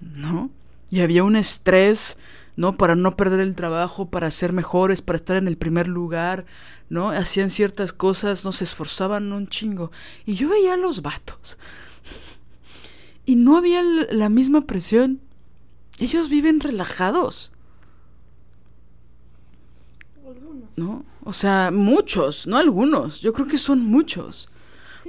¿no? Y había un estrés, ¿no? Para no perder el trabajo, para ser mejores, para estar en el primer lugar, ¿no? Hacían ciertas cosas, no se esforzaban un chingo. Y yo veía a los vatos y no había la misma presión. Ellos viven relajados. ¿No? O sea, muchos, no algunos. Yo creo que son muchos.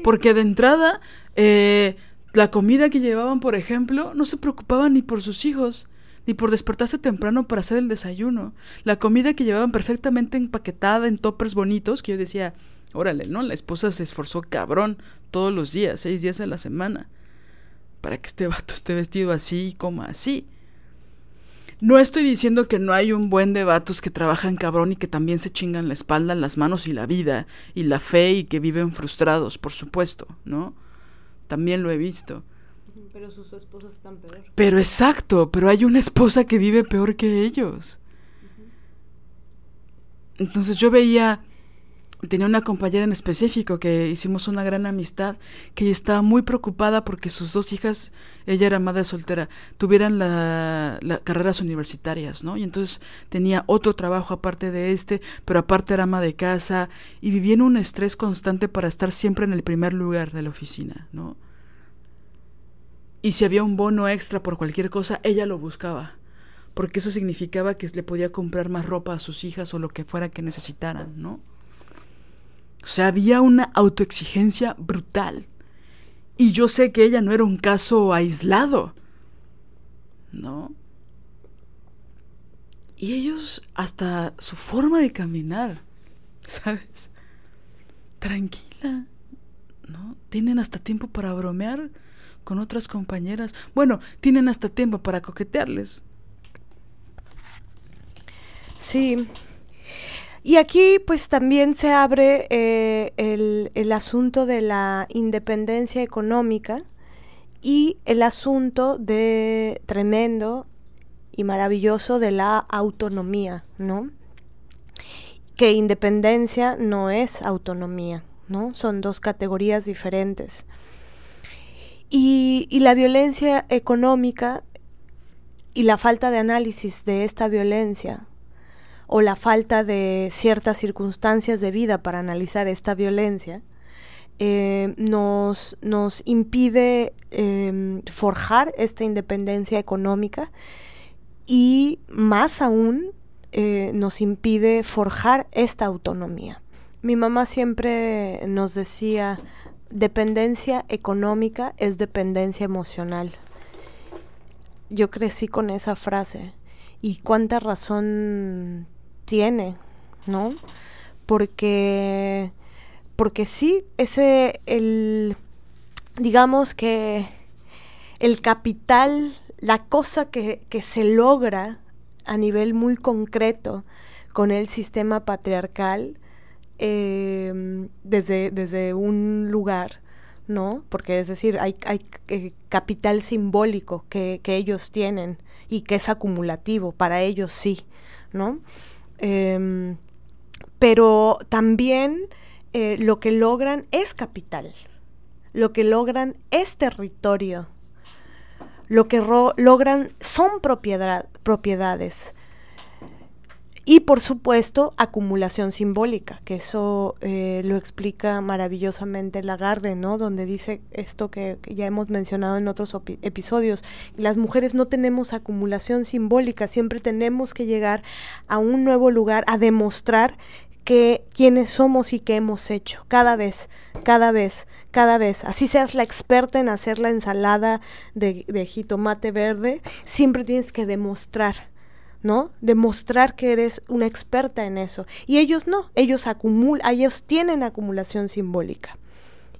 Porque de entrada, eh, la comida que llevaban, por ejemplo, no se preocupaban ni por sus hijos, ni por despertarse temprano para hacer el desayuno. La comida que llevaban perfectamente empaquetada en toppers bonitos, que yo decía, órale, ¿no? La esposa se esforzó cabrón todos los días, seis días a la semana para que este vato esté vestido así como así. No estoy diciendo que no hay un buen de vatos que trabajan cabrón y que también se chingan la espalda, las manos y la vida y la fe y que viven frustrados, por supuesto, ¿no? También lo he visto. Pero sus esposas están peor. Pero exacto, pero hay una esposa que vive peor que ellos. Entonces yo veía tenía una compañera en específico que hicimos una gran amistad, que estaba muy preocupada porque sus dos hijas, ella era madre soltera, tuvieran la carreras universitarias, ¿no? Y entonces tenía otro trabajo aparte de este, pero aparte era ama de casa y vivía en un estrés constante para estar siempre en el primer lugar de la oficina, ¿no? Y si había un bono extra por cualquier cosa, ella lo buscaba porque eso significaba que le podía comprar más ropa a sus hijas o lo que fuera que necesitaran, ¿no? O sea, había una autoexigencia brutal. Y yo sé que ella no era un caso aislado. ¿No? Y ellos, hasta su forma de caminar, ¿sabes? Tranquila, ¿no? Tienen hasta tiempo para bromear con otras compañeras. Bueno, tienen hasta tiempo para coquetearles. Sí, y aquí pues también se abre eh, el, asunto de la independencia económica y el asunto de tremendo y maravilloso de la autonomía, ¿no? Que independencia no es autonomía, ¿no? Son dos categorías diferentes. Y, y la violencia económica y la falta de análisis de esta violencia o la falta de ciertas circunstancias de vida para analizar esta violencia, eh, nos, nos, impide em, forjar esta independencia económica y más aún eh, nos impide forjar esta autonomía. Mi mamá siempre nos decía, dependencia económica es dependencia emocional. Yo crecí con esa frase y cuánta razón tiene, ¿no? Porque, porque sí, ese, el, digamos que el capital, la cosa que, que se logra a nivel muy concreto con el sistema patriarcal em, desde, desde un lugar, ¿no? Porque es decir, hay, hay eh, capital simbólico que, que, ellos tienen y que es acumulativo, para ellos sí, ¿no? Em, pero también eh, lo que logran es capital, lo que logran es territorio, lo que logran son propiedades. Y por supuesto, acumulación simbólica, que eso eh, lo explica maravillosamente Lagarde, ¿no? Donde dice esto que, ya hemos mencionado en otros episodios. Las mujeres no tenemos acumulación simbólica, siempre tenemos que llegar a un nuevo lugar a demostrar que quiénes somos y qué hemos hecho, cada vez, cada vez, cada vez. Así seas la experta en hacer la ensalada de, de jitomate verde, siempre tienes que demostrar ¿no? Demostrar que eres una experta en eso. Y ellos no, ellos acumulan, ellos tienen acumulación simbólica.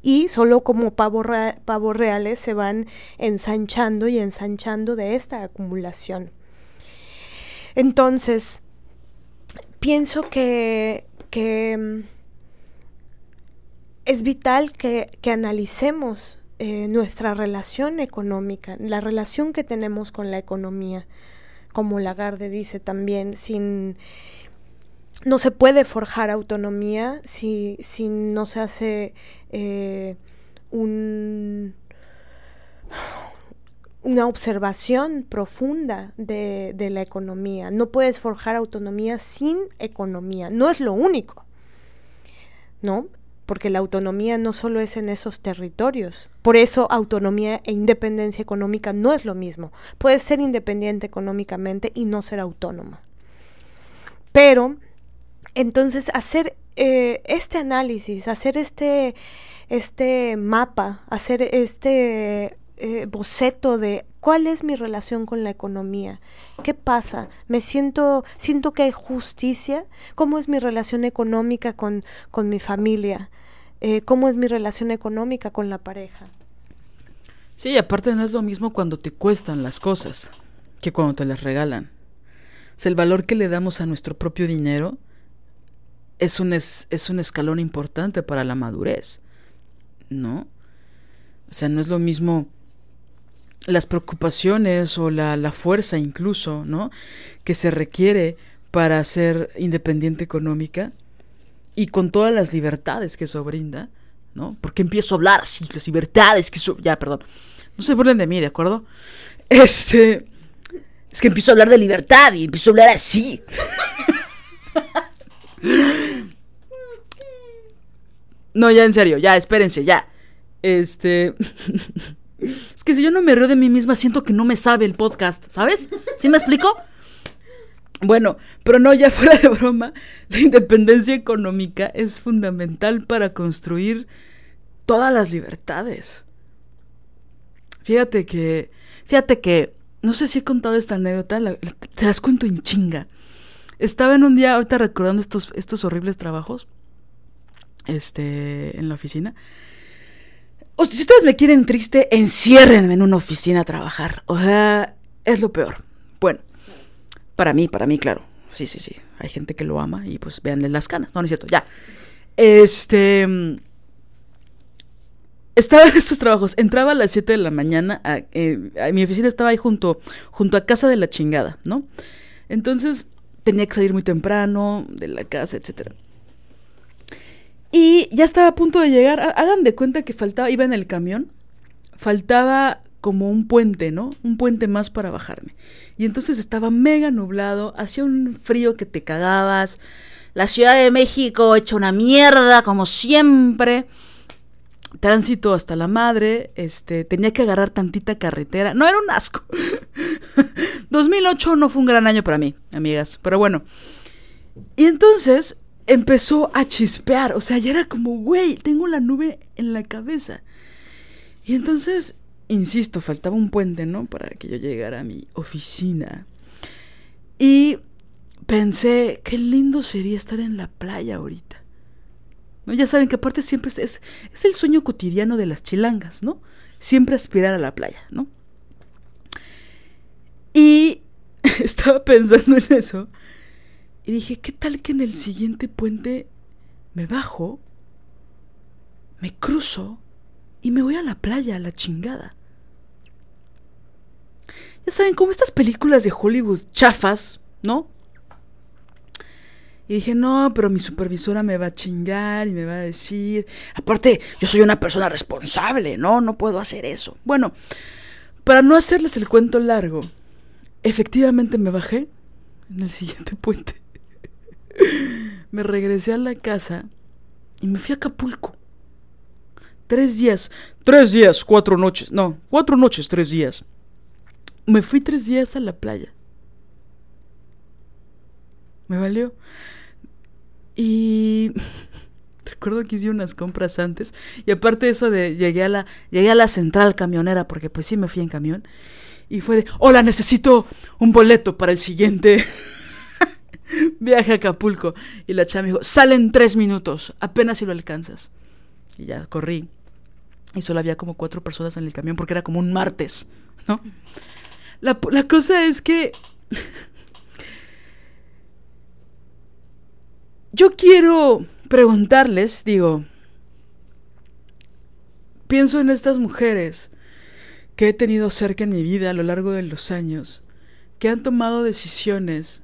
Y solo como pavos, reales se van ensanchando y ensanchando de esta acumulación. Entonces, pienso que, que mm, es vital que, que analicemos eh, nuestra relación económica, la relación que tenemos con la economía como Lagarde dice también, sin no se puede forjar autonomía si, si no se hace eh, un, una observación profunda de, de, la economía. No puedes forjar autonomía sin economía. No es lo único. ¿No? Porque la autonomía no solo es en esos territorios. Por eso autonomía e independencia económica no es lo mismo. Puedes ser independiente económicamente y no ser autónoma. Pero entonces hacer eh, este análisis, hacer este, este mapa, hacer este eh, boceto de cuál es mi relación con la economía, qué pasa, me siento, siento que hay justicia, cómo es mi relación económica con, con mi familia, eh, cómo es mi relación económica con la pareja. Sí, aparte no es lo mismo cuando te cuestan las cosas que cuando te las regalan. O sea, el valor que le damos a nuestro propio dinero es un, es, es un escalón importante para la madurez, ¿no? O sea, no es lo mismo las preocupaciones o la, la fuerza incluso, ¿no? Que se requiere para ser independiente económica y con todas las libertades que eso brinda, ¿no? Porque empiezo a hablar así, las libertades que eso... Ya, perdón. No se burlen de mí, ¿de acuerdo? Este... Es que empiezo a hablar de libertad y empiezo a hablar así. No, ya en serio, ya, espérense, ya. Este... Es que si yo no me río de mí misma, siento que no me sabe el podcast, ¿sabes? ¿Sí me explico? Bueno, pero no, ya fuera de broma, la independencia económica es fundamental para construir todas las libertades. Fíjate que, fíjate que, no sé si he contado esta anécdota, se las cuento en chinga. Estaba en un día, ahorita recordando estos, estos horribles trabajos, este, en la oficina, si ustedes me quieren triste, enciérrenme en una oficina a trabajar. O sea, es lo peor. Bueno, para mí, para mí, claro. Sí, sí, sí. Hay gente que lo ama y pues véanle las canas. No, no es cierto. Ya. Este. Estaba en estos trabajos. Entraba a las 7 de la mañana. Eh, mi oficina estaba ahí junto, junto a casa de la chingada, ¿no? Entonces tenía que salir muy temprano de la casa, etcétera. Y ya estaba a punto de llegar. Hagan de cuenta que faltaba, iba en el camión, faltaba como un puente, ¿no? Un puente más para bajarme. Y entonces estaba mega nublado, hacía un frío que te cagabas. La Ciudad de México hecha una mierda, como siempre. Tránsito hasta la madre, este, tenía que agarrar tantita carretera. No, era un asco. 2008 no fue un gran año para mí, amigas, pero bueno. Y entonces empezó a chispear, o sea, ya era como, güey, tengo la nube en la cabeza. Y entonces, insisto, faltaba un puente, ¿no? Para que yo llegara a mi oficina. Y pensé, qué lindo sería estar en la playa ahorita. ¿No? Ya saben que aparte siempre es, es, es el sueño cotidiano de las chilangas, ¿no? Siempre aspirar a la playa, ¿no? Y estaba pensando en eso y dije, ¿qué tal que en el siguiente puente me bajo, me cruzo y me voy a la playa, a la chingada? Saben, como estas películas de Hollywood chafas, ¿no? Y dije, no, pero mi supervisora me va a chingar y me va a decir, aparte, yo soy una persona responsable, ¿no? No puedo hacer eso. Bueno, para no hacerles el cuento largo, efectivamente me bajé en el siguiente puente. me regresé a la casa y me fui a Acapulco. Tres días, tres días, cuatro noches, no, cuatro noches, tres días. Me fui tres días a la playa. Me valió. Y recuerdo que hice unas compras antes. Y aparte de eso de llegué a la, llegué a la central camionera, porque pues sí me fui en camión. Y fue de, hola, necesito un boleto para el siguiente viaje a Acapulco. Y la chava me dijo, salen tres minutos, apenas si lo alcanzas. Y ya corrí. Y solo había como cuatro personas en el camión porque era como un martes, ¿no? La, la cosa es que... Yo quiero preguntarles, digo, pienso en estas mujeres que he tenido cerca en mi vida a lo largo de los años, que han tomado decisiones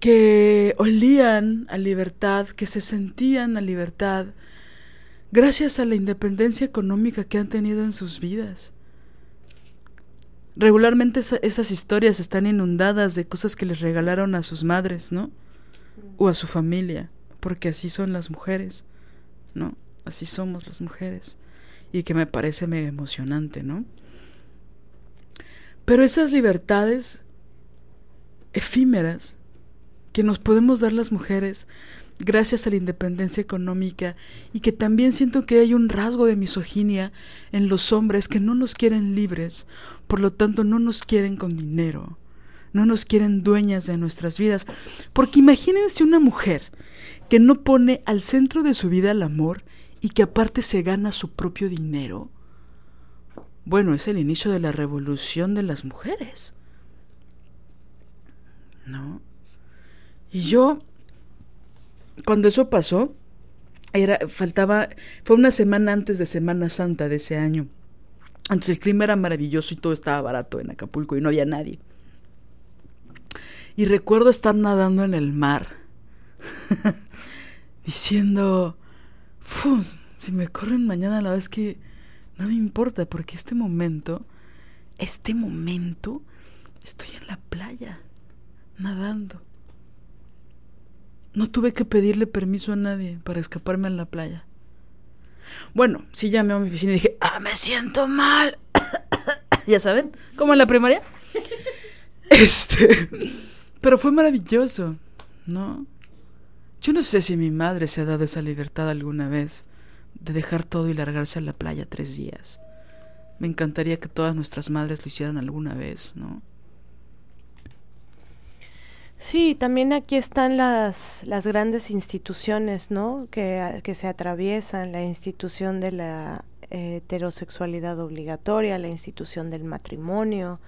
que olían a libertad, que se sentían a libertad, gracias a la independencia económica que han tenido en sus vidas. Regularmente esas historias están inundadas de cosas que les regalaron a sus madres, ¿no? O a su familia, porque así son las mujeres, ¿no? Así somos las mujeres. Y que me parece mega emocionante, ¿no? Pero esas libertades efímeras que nos podemos dar las mujeres gracias a la independencia económica y que también siento que hay un rasgo de misoginia en los hombres que no nos quieren libres, por lo tanto no nos quieren con dinero, no nos quieren dueñas de nuestras vidas, porque imagínense una mujer que no pone al centro de su vida el amor y que aparte se gana su propio dinero. Bueno, es el inicio de la revolución de las mujeres. ¿No? Y yo cuando eso pasó, era, faltaba, fue una semana antes de Semana Santa de ese año. Entonces el clima era maravilloso y todo estaba barato en Acapulco y no había nadie. Y recuerdo estar nadando en el mar, diciendo, si me corren mañana la vez que no me importa, porque este momento, este momento, estoy en la playa, nadando. No tuve que pedirle permiso a nadie para escaparme a la playa. Bueno, sí llamé a mi oficina y dije, ah, me siento mal. ya saben, como en la primaria. este, pero fue maravilloso, ¿no? Yo no sé si mi madre se ha dado esa libertad alguna vez de dejar todo y largarse a la playa tres días. Me encantaría que todas nuestras madres lo hicieran alguna vez, ¿no? Sí, también aquí están las, las grandes instituciones, ¿no? Que, que se atraviesan, la institución de la heterosexualidad obligatoria, la institución del matrimonio,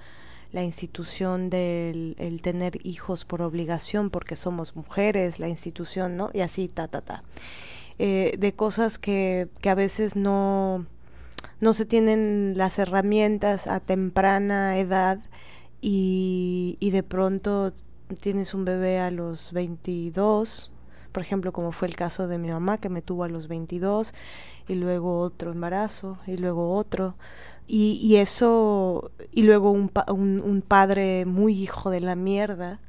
la institución del el tener hijos por obligación porque somos mujeres, la institución, ¿no? Y así, ta, ta, ta. Eh, de cosas que, que a veces no, no se tienen las herramientas a temprana edad y, y de pronto tienes un bebé a los 22, por ejemplo, como fue el caso de mi mamá que me tuvo a los 22 y luego otro embarazo y luego otro. Y, y eso, y luego un, un, un padre muy hijo de la mierda,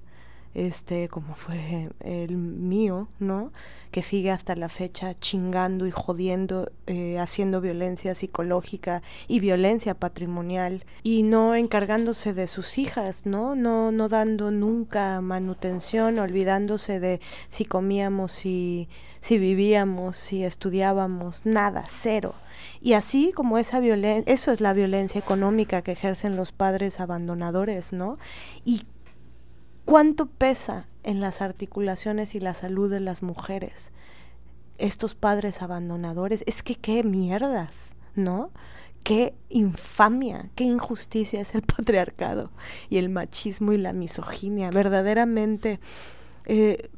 este, como fue el mío, ¿no? que sigue hasta la fecha chingando y jodiendo, eh, haciendo violencia psicológica y violencia patrimonial y no encargándose de sus hijas, ¿no? No, no dando nunca manutención, olvidándose de si comíamos, si, si vivíamos, si estudiábamos, nada, cero. Y así como esa violencia, eso es la violencia económica que ejercen los padres abandonadores, ¿no? Y cuánto pesa en las articulaciones y la salud de las mujeres estos padres abandonadores. Es que qué mierdas, ¿no? Qué infamia, qué injusticia es el patriarcado y el machismo y la misoginia. Verdaderamente. Eh,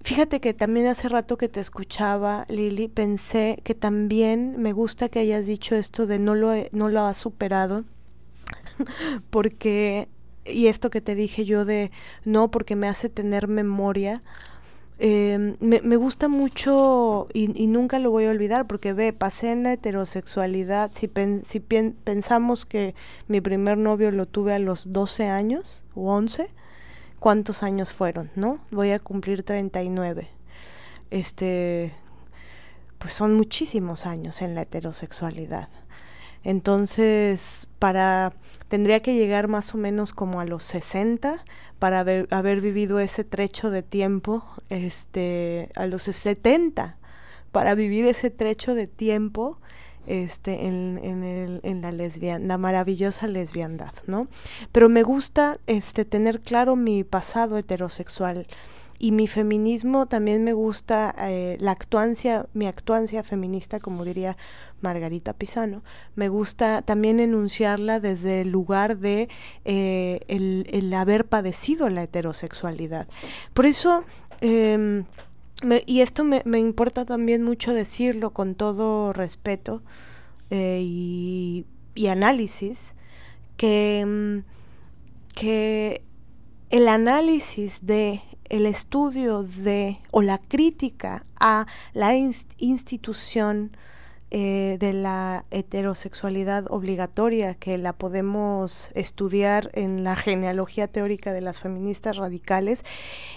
fíjate que también hace rato que te escuchaba, Lili, pensé que también me gusta que hayas dicho esto de no lo, no lo has superado, porque y esto que te dije yo de no porque me hace tener memoria, Em, me, me, gusta mucho y, nunca lo voy a olvidar porque ve, pasé en la heterosexualidad, si, si pensamos que mi primer novio lo tuve a los 12 años o 11, ¿cuántos años fueron? ¿No? Voy a cumplir 39. Este, pues son muchísimos años en la heterosexualidad. Entonces, para tendría que llegar más o menos como a los 60 para haber, vivido ese trecho de tiempo, este, a los 70, para vivir ese trecho de tiempo este, en, en, el, en la lesbian, la maravillosa lesbiandad, ¿no? Pero me gusta este, tener claro mi pasado heterosexual y mi feminismo también me gusta eh, la actuancia, mi actuancia feminista, como diría Margarita Pisano, me gusta también enunciarla desde el lugar de eh, el, haber padecido la heterosexualidad. Por eso, em, y esto me, importa también mucho decirlo con todo respeto eh, y, análisis, que, em, que el análisis de el estudio de o la crítica a la institución eh, de la heterosexualidad obligatoria que la podemos estudiar en la genealogía teórica de las feministas radicales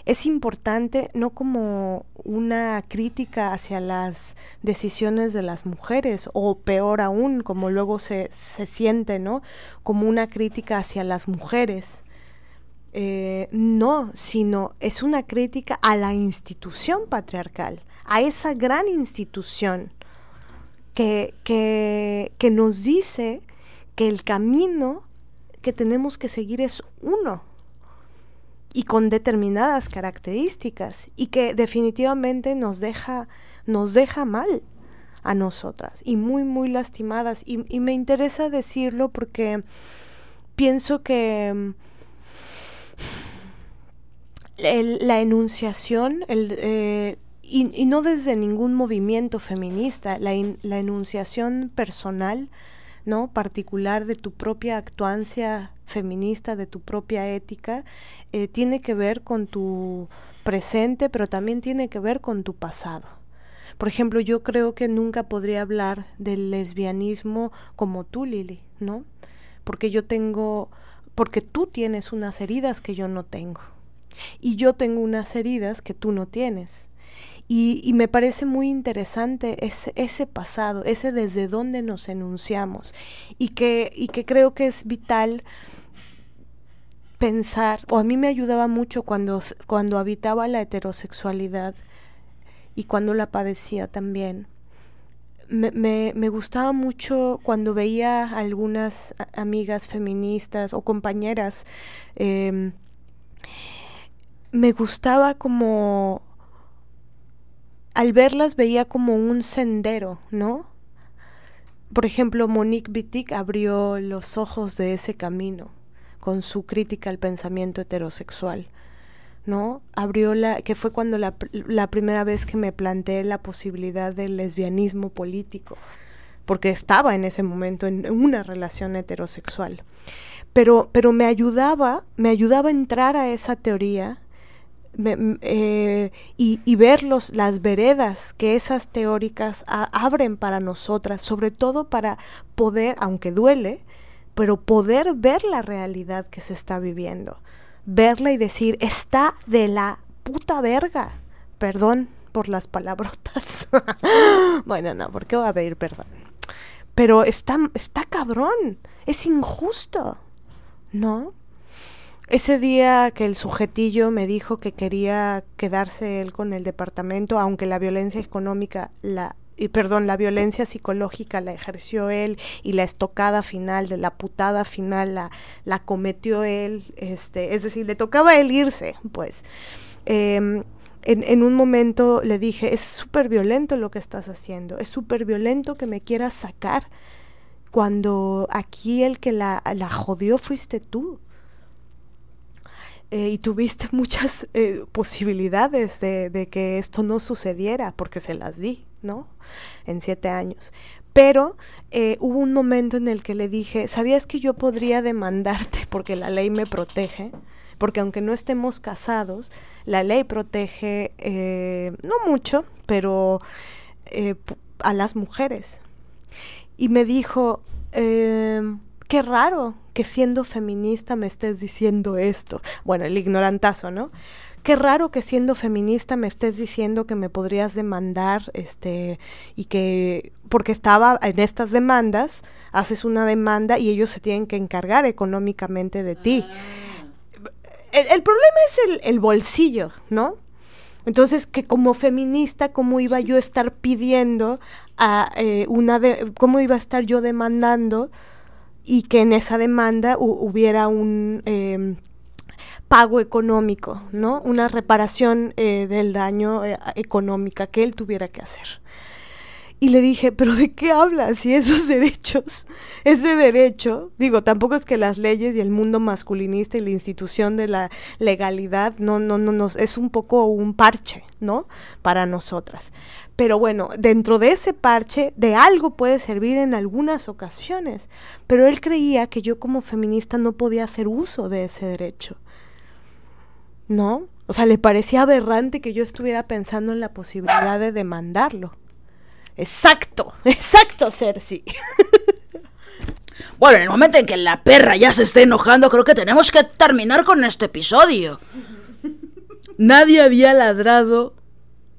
es importante no como una crítica hacia las decisiones de las mujeres o peor aún como luego se, se siente no como una crítica hacia las mujeres. Eh, no, sino es una crítica a la institución patriarcal, a esa gran institución que, que, que nos dice que el camino que tenemos que seguir es uno y con determinadas características y que definitivamente nos deja, nos deja mal a nosotras y muy, muy lastimadas. Y, me interesa decirlo porque pienso que la enunciación, el, eh, y, no desde ningún movimiento feminista, la, la, enunciación personal, ¿no? particular de tu propia actuancia feminista, de tu propia ética, eh, tiene que ver con tu presente, pero también tiene que ver con tu pasado. Por ejemplo, yo creo que nunca podría hablar del lesbianismo como tú, Lili, ¿no? Porque yo tengo porque tú tienes unas heridas que yo no tengo. Y yo tengo unas heridas que tú no tienes. Y, me parece muy interesante ese, pasado, ese desde dónde nos enunciamos. Y que, y que creo que es vital pensar, o a mí me ayudaba mucho cuando, cuando habitaba la heterosexualidad y cuando la padecía también, me, me, gustaba mucho cuando veía algunas amigas feministas o compañeras, em, me gustaba como, al verlas veía como un sendero, ¿no? Por ejemplo, Monique Wittig abrió los ojos de ese camino con su crítica al pensamiento heterosexual. ¿no? Abrió la, que fue cuando la, primera vez que me planteé la posibilidad del lesbianismo político, porque estaba en ese momento en una relación heterosexual. Pero, pero me ayudaba, me ayudaba a entrar a esa teoría eh, y, ver los, las veredas que esas teóricas abren para nosotras, sobre todo para poder, aunque duele, pero poder ver la realidad que se está viviendo verla y decir, está de la puta verga. Perdón por las palabrotas. bueno, no, ¿por qué voy a pedir perdón? Pero está, está cabrón, es injusto, ¿no? Ese día que el sujetillo me dijo que quería quedarse él con el departamento, aunque la violencia económica la y perdón, la violencia psicológica la ejerció él y la estocada final de la putada final la, la cometió él, este, es decir, le tocaba él irse, pues. Em, en, en, un momento le dije, es súper violento lo que estás haciendo, es súper violento que me quieras sacar cuando aquí el que la, la jodió fuiste tú. Eh, y tuviste muchas eh, posibilidades de, que esto no sucediera porque se las di, ¿no? En siete años. Pero eh, hubo un momento en el que le dije, ¿sabías que yo podría demandarte porque la ley me protege? Porque aunque no estemos casados, la ley protege, no mucho, pero a las mujeres. Y me dijo, em, qué raro que siendo feminista me estés diciendo esto. Bueno, el ignorantazo, ¿no? Qué raro que siendo feminista me estés diciendo que me podrías demandar, este, y que, porque estaba en estas demandas, haces una demanda y ellos se tienen que encargar económicamente de ti. Ah. El, problema es el, el bolsillo, ¿no? Entonces, que como feminista, ¿cómo iba yo a estar pidiendo a eh, una de, cómo iba a estar yo demandando y que en esa demanda hubiera un em, pago económico, ¿no? Una reparación eh, del daño eh, económica que él tuviera que hacer. Y le dije, pero ¿de qué hablas? Si esos derechos, ese derecho, digo, tampoco es que las leyes y el mundo masculinista y la institución de la legalidad, no, no, no, nos, es un poco un parche, ¿no? Para nosotras. Pero bueno, dentro de ese parche, de algo puede servir en algunas ocasiones. Pero él creía que yo como feminista no podía hacer uso de ese derecho. ¿No? O sea, le parecía aberrante que yo estuviera pensando en la posibilidad de demandarlo. Exacto, exacto, Cersei. Bueno, en el momento en que la perra ya se esté enojando, creo que tenemos que terminar con este episodio. Nadie había ladrado.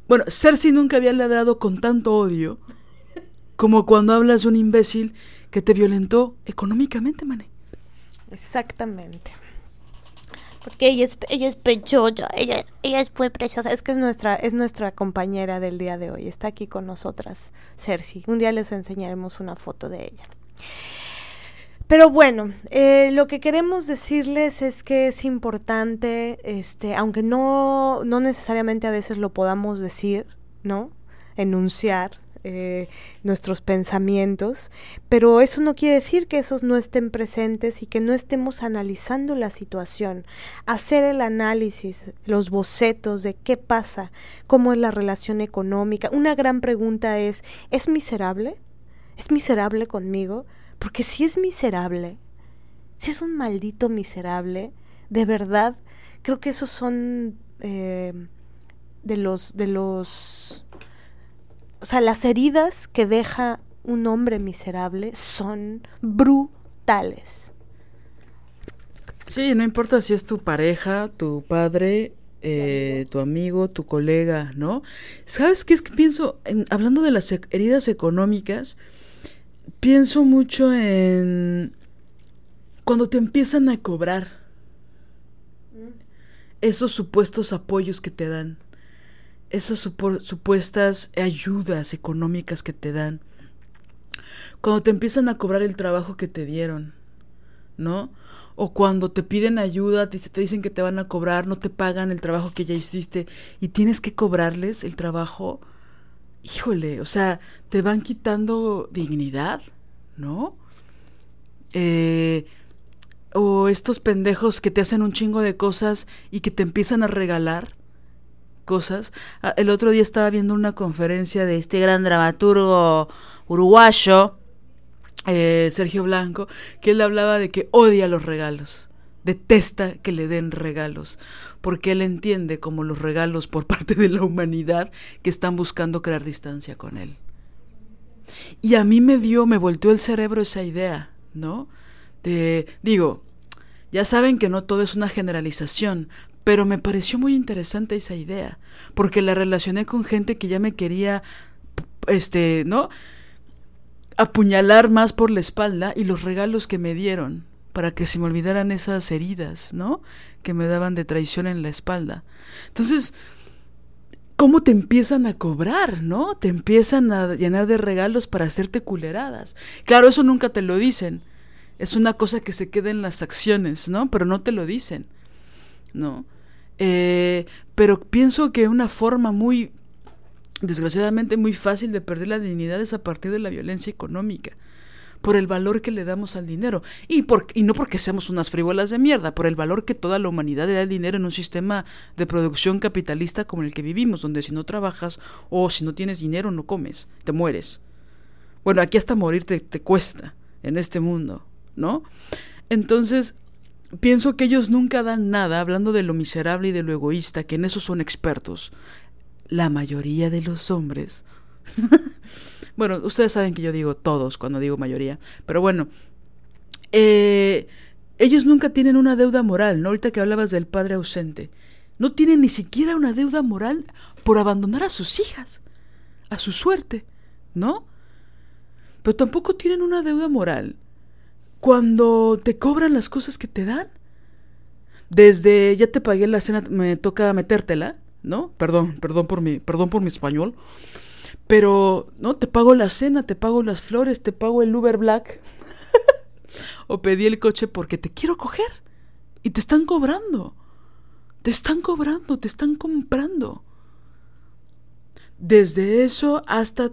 Bueno, Cersei nunca había ladrado con tanto odio como cuando hablas de un imbécil que te violentó económicamente, mané. Exactamente porque ella es, ella es pechocha, ella, ella es muy preciosa. Es que es nuestra, es nuestra compañera del día de hoy, está aquí con nosotras, Cersei. Un día les enseñaremos una foto de ella. Pero bueno, eh, lo que queremos decirles es que es importante, este, aunque no, no necesariamente a veces lo podamos decir, ¿no? Enunciar, eh, nuestros pensamientos, pero eso no quiere decir que esos no estén presentes y que no estemos analizando la situación, hacer el análisis, los bocetos de qué pasa, cómo es la relación económica. Una gran pregunta es, ¿es miserable? ¿Es miserable conmigo? Porque si es miserable, si es un maldito miserable, de verdad, creo que esos son eh, de los de los o sea, las heridas que deja un hombre miserable son brutales. Sí, no importa si es tu pareja, tu padre, eh, tu amigo, tu colega, ¿no? ¿Sabes qué es que pienso, hablando de las heridas económicas, pienso mucho en cuando te empiezan a cobrar mm. esos supuestos apoyos que te dan esas supuestas ayudas económicas que te dan, cuando te empiezan a cobrar el trabajo que te dieron, ¿no? O cuando te piden ayuda, te, te dicen que te van a cobrar, no te pagan el trabajo que ya hiciste y tienes que cobrarles el trabajo, híjole, o sea, te van quitando dignidad, ¿no? Eh, o estos pendejos que te hacen un chingo de cosas y que te empiezan a regalar cosas. Ah, el otro día estaba viendo una conferencia de este gran dramaturgo uruguayo, eh, Sergio Blanco, que él hablaba de que odia los regalos, detesta que le den regalos, porque él entiende como los regalos por parte de la humanidad que están buscando crear distancia con él. Y a mí me dio, me volteó el cerebro esa idea, ¿no? De, digo, ya saben que no todo es una generalización, pero me pareció muy interesante esa idea, porque la relacioné con gente que ya me quería, este, ¿no? apuñalar más por la espalda y los regalos que me dieron para que se me olvidaran esas heridas, ¿no? Que me daban de traición en la espalda. Entonces, ¿cómo te empiezan a cobrar, ¿no? Te empiezan a llenar de regalos para hacerte culeradas. Claro, eso nunca te lo dicen. Es una cosa que se queda en las acciones, ¿no? Pero no te lo dicen. ¿No? Eh, pero pienso que una forma muy, desgraciadamente muy fácil de perder la dignidad es a partir de la violencia económica por el valor que le damos al dinero. Y, por, y no porque seamos unas frívolas de mierda, por el valor que toda la humanidad le da al dinero en un sistema de producción capitalista como el que vivimos, donde si no trabajas o si no tienes dinero no comes, te mueres. Bueno, aquí hasta morir te, te cuesta en este mundo, ¿no? Entonces, pienso que ellos nunca dan nada, hablando de lo miserable y de lo egoísta, que en eso son expertos. La mayoría de los hombres. bueno, ustedes saben que yo digo todos cuando digo mayoría, pero bueno, eh, ellos nunca tienen una deuda moral, ¿no? Ahorita que hablabas del padre ausente, no tienen ni siquiera una deuda moral por abandonar a sus hijas, a su suerte, ¿no? Pero tampoco tienen una deuda moral cuando te cobran las cosas que te dan. Desde ya te pagué la cena, me toca metértela, ¿no? Perdón, perdón por mi, perdón por mi español. Pero, ¿no? Te pago la cena, te pago las flores, te pago el Uber Black. o pedí el coche porque te quiero coger. Y te están cobrando. Te están cobrando, te están comprando. Desde eso hasta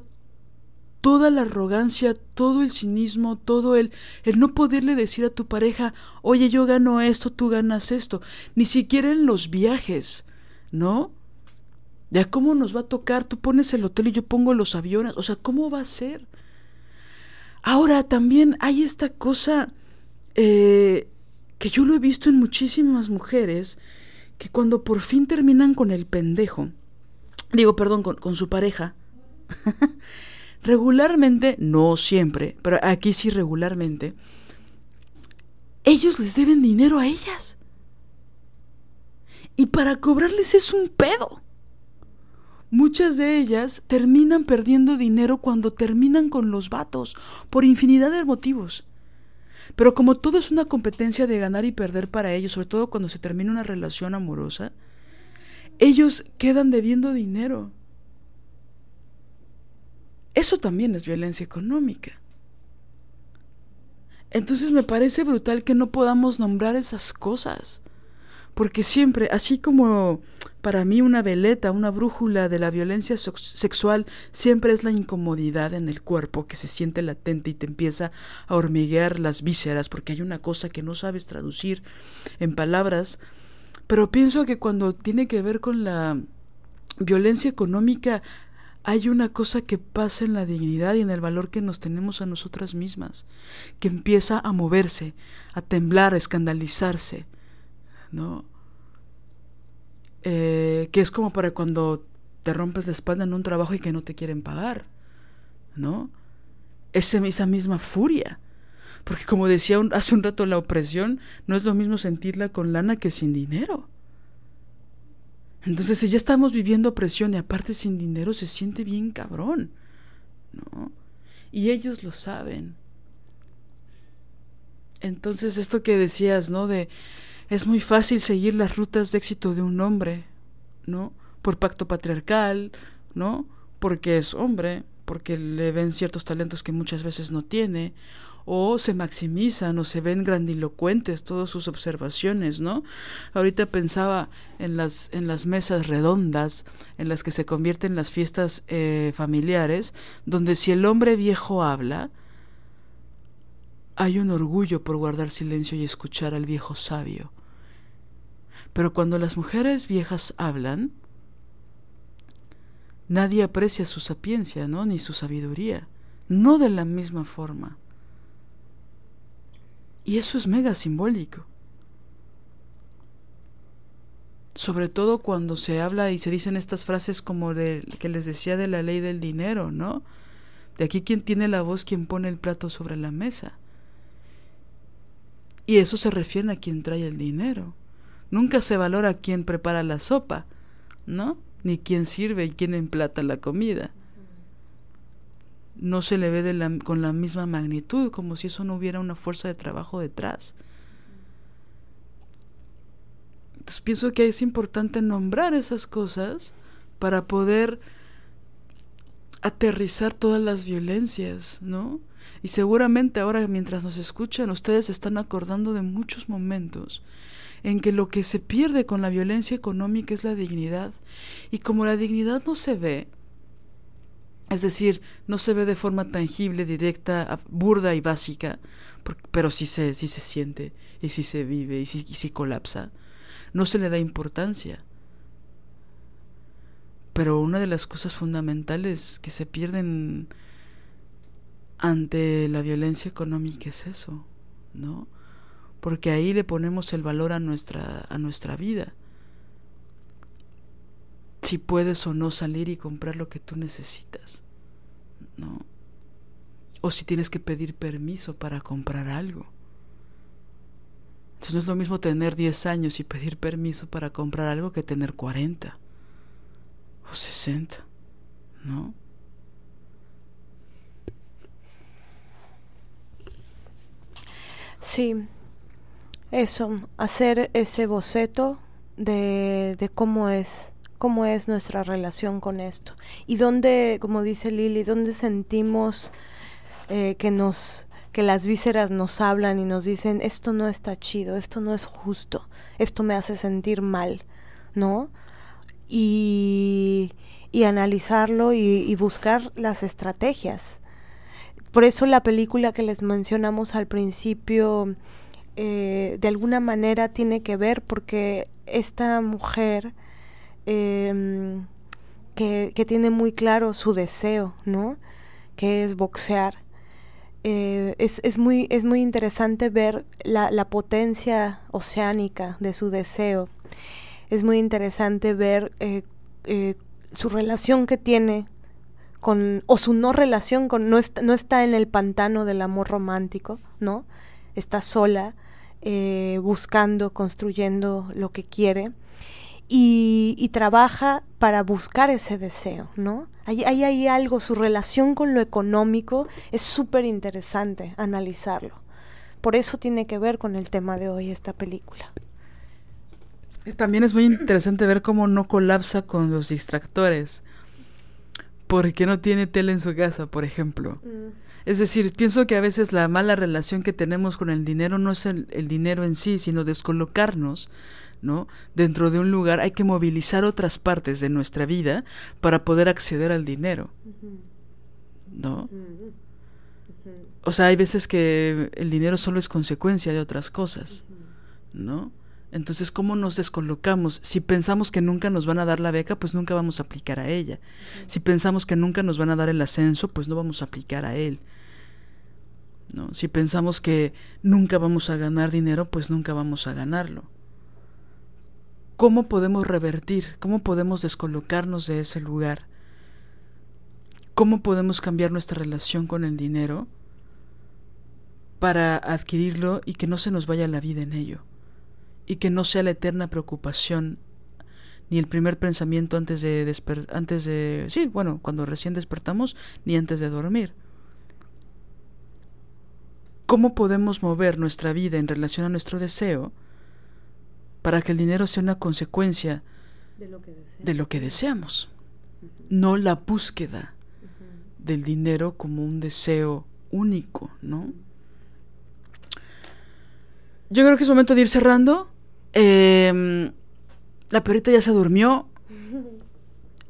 toda la arrogancia, todo el cinismo, todo el, el no poderle decir a tu pareja, oye, yo gano esto, tú ganas esto, ni siquiera en los viajes, ¿no? Ya cómo nos va a tocar, tú pones el hotel y yo pongo los aviones, o sea, ¿cómo va a ser? Ahora también hay esta cosa eh, que yo lo he visto en muchísimas mujeres, que cuando por fin terminan con el pendejo, digo, perdón, con, con su pareja, regularmente, no siempre, pero aquí sí regularmente, ellos les deben dinero a ellas. Y para cobrarles es un pedo. Muchas de ellas terminan perdiendo dinero cuando terminan con los vatos, por infinidad de motivos. Pero como todo es una competencia de ganar y perder para ellos, sobre todo cuando se termina una relación amorosa, ellos quedan debiendo dinero. Eso también es violencia económica. Entonces me parece brutal que no podamos nombrar esas cosas. Porque siempre, así como para mí una veleta, una brújula de la violencia sexual, siempre es la incomodidad en el cuerpo que se siente latente y te empieza a hormiguear las vísceras porque hay una cosa que no sabes traducir en palabras. Pero pienso que cuando tiene que ver con la violencia económica, hay una cosa que pasa en la dignidad y en el valor que nos tenemos a nosotras mismas, que empieza a moverse, a temblar, a escandalizarse, ¿no? Eh, que es como para cuando te rompes la espalda en un trabajo y que no te quieren pagar, ¿no? Ese, esa misma furia. Porque como decía hace un rato, la opresión no es lo mismo sentirla con lana que sin dinero. Entonces, si ya estamos viviendo opresión y aparte sin dinero, se siente bien cabrón, ¿no? Y ellos lo saben. Entonces, esto que decías, ¿no? De es muy fácil seguir las rutas de éxito de un hombre, ¿no? Por pacto patriarcal, ¿no? Porque es hombre, porque le ven ciertos talentos que muchas veces no tiene, o se maximizan o se ven grandilocuentes todas sus observaciones, ¿no? Ahorita pensaba en las, en las mesas redondas en las que se convierten las fiestas eh, familiares, donde si el hombre viejo habla, hay un orgullo por guardar silencio y escuchar al viejo sabio. Pero cuando las mujeres viejas hablan, nadie aprecia su sapiencia, ¿no? Ni su sabiduría, no de la misma forma. Y eso es mega simbólico. Sobre todo cuando se habla y se dicen estas frases como de que les decía de la ley del dinero, ¿no? De aquí quien tiene la voz, quien pone el plato sobre la mesa. Y eso se refiere a quien trae el dinero. Nunca se valora quien prepara la sopa, ¿no? Ni quien sirve y quien emplata la comida no se le ve con la misma magnitud, como si eso no hubiera una fuerza de trabajo detrás. Entonces pienso que es importante nombrar esas cosas para poder aterrizar todas las violencias, ¿no? Y seguramente ahora mientras nos escuchan ustedes están acordando de muchos momentos en que lo que se pierde con la violencia económica es la dignidad. Y como la dignidad no se ve, es decir, no se ve de forma tangible, directa, burda y básica, pero sí se, sí se siente, y sí se vive, y sí, sí colapsa. No se le da importancia. Pero una de las cosas fundamentales que se pierden ante la violencia económica es eso, ¿no? Porque ahí le ponemos el valor a nuestra, a nuestra vida. Si puedes o no salir y comprar lo que tú necesitas, ¿no? O si tienes que pedir permiso para comprar algo. Entonces no es lo mismo tener 10 años y pedir permiso para comprar algo que tener 40 o 60, ¿no? Sí, eso, hacer ese boceto de, de cómo es cómo es nuestra relación con esto y dónde, como dice Lili, dónde sentimos eh, que nos que las vísceras nos hablan y nos dicen esto no está chido, esto no es justo, esto me hace sentir mal, ¿no? Y, y analizarlo y, buscar las estrategias. Por eso la película que les mencionamos al principio eh, de alguna manera tiene que ver porque esta mujer eh, que, tiene muy claro su deseo, ¿no? Que es boxear. Eh, es, es, muy, es muy interesante ver la, la, potencia oceánica de su deseo. Es muy interesante ver eh, eh, su relación que tiene con, o su no relación con, no, no está en el pantano del amor romántico, ¿no? Está sola, buscando, construyendo lo que quiere y, y, trabaja para buscar ese deseo, ¿no? Ahí hay, hay, algo, su relación con lo económico es súper interesante analizarlo. Por eso tiene que ver con el tema de hoy esta película. También es muy interesante ver cómo no colapsa con los distractores. Porque no tiene tele en su casa, por ejemplo. Mm. Es decir, pienso que a veces la mala relación que tenemos con el dinero no es el, el dinero en sí, sino descolocarnos ¿no? Dentro de un lugar hay que movilizar otras partes de nuestra vida para poder acceder al dinero. ¿No? O sea, hay veces que el dinero solo es consecuencia de otras cosas, ¿no? Entonces, ¿cómo nos descolocamos? Si pensamos que nunca nos van a dar la beca, pues nunca vamos a aplicar a ella. Si pensamos que nunca nos van a dar el ascenso, pues no vamos a aplicar a él. ¿No? Si pensamos que nunca vamos a ganar dinero, pues nunca vamos a ganarlo. ¿Cómo podemos revertir? ¿Cómo podemos descolocarnos de ese lugar? ¿Cómo podemos cambiar nuestra relación con el dinero para adquirirlo y que no se nos vaya la vida en ello? Y que no sea la eterna preocupación ni el primer pensamiento antes de antes de sí, bueno, cuando recién despertamos ni antes de dormir. ¿Cómo podemos mover nuestra vida en relación a nuestro deseo? Para que el dinero sea una consecuencia de lo que deseamos, de lo que deseamos. Uh -huh. no la búsqueda uh -huh. del dinero como un deseo único, ¿no? Yo creo que es momento de ir cerrando. Eh, la perrita ya se durmió.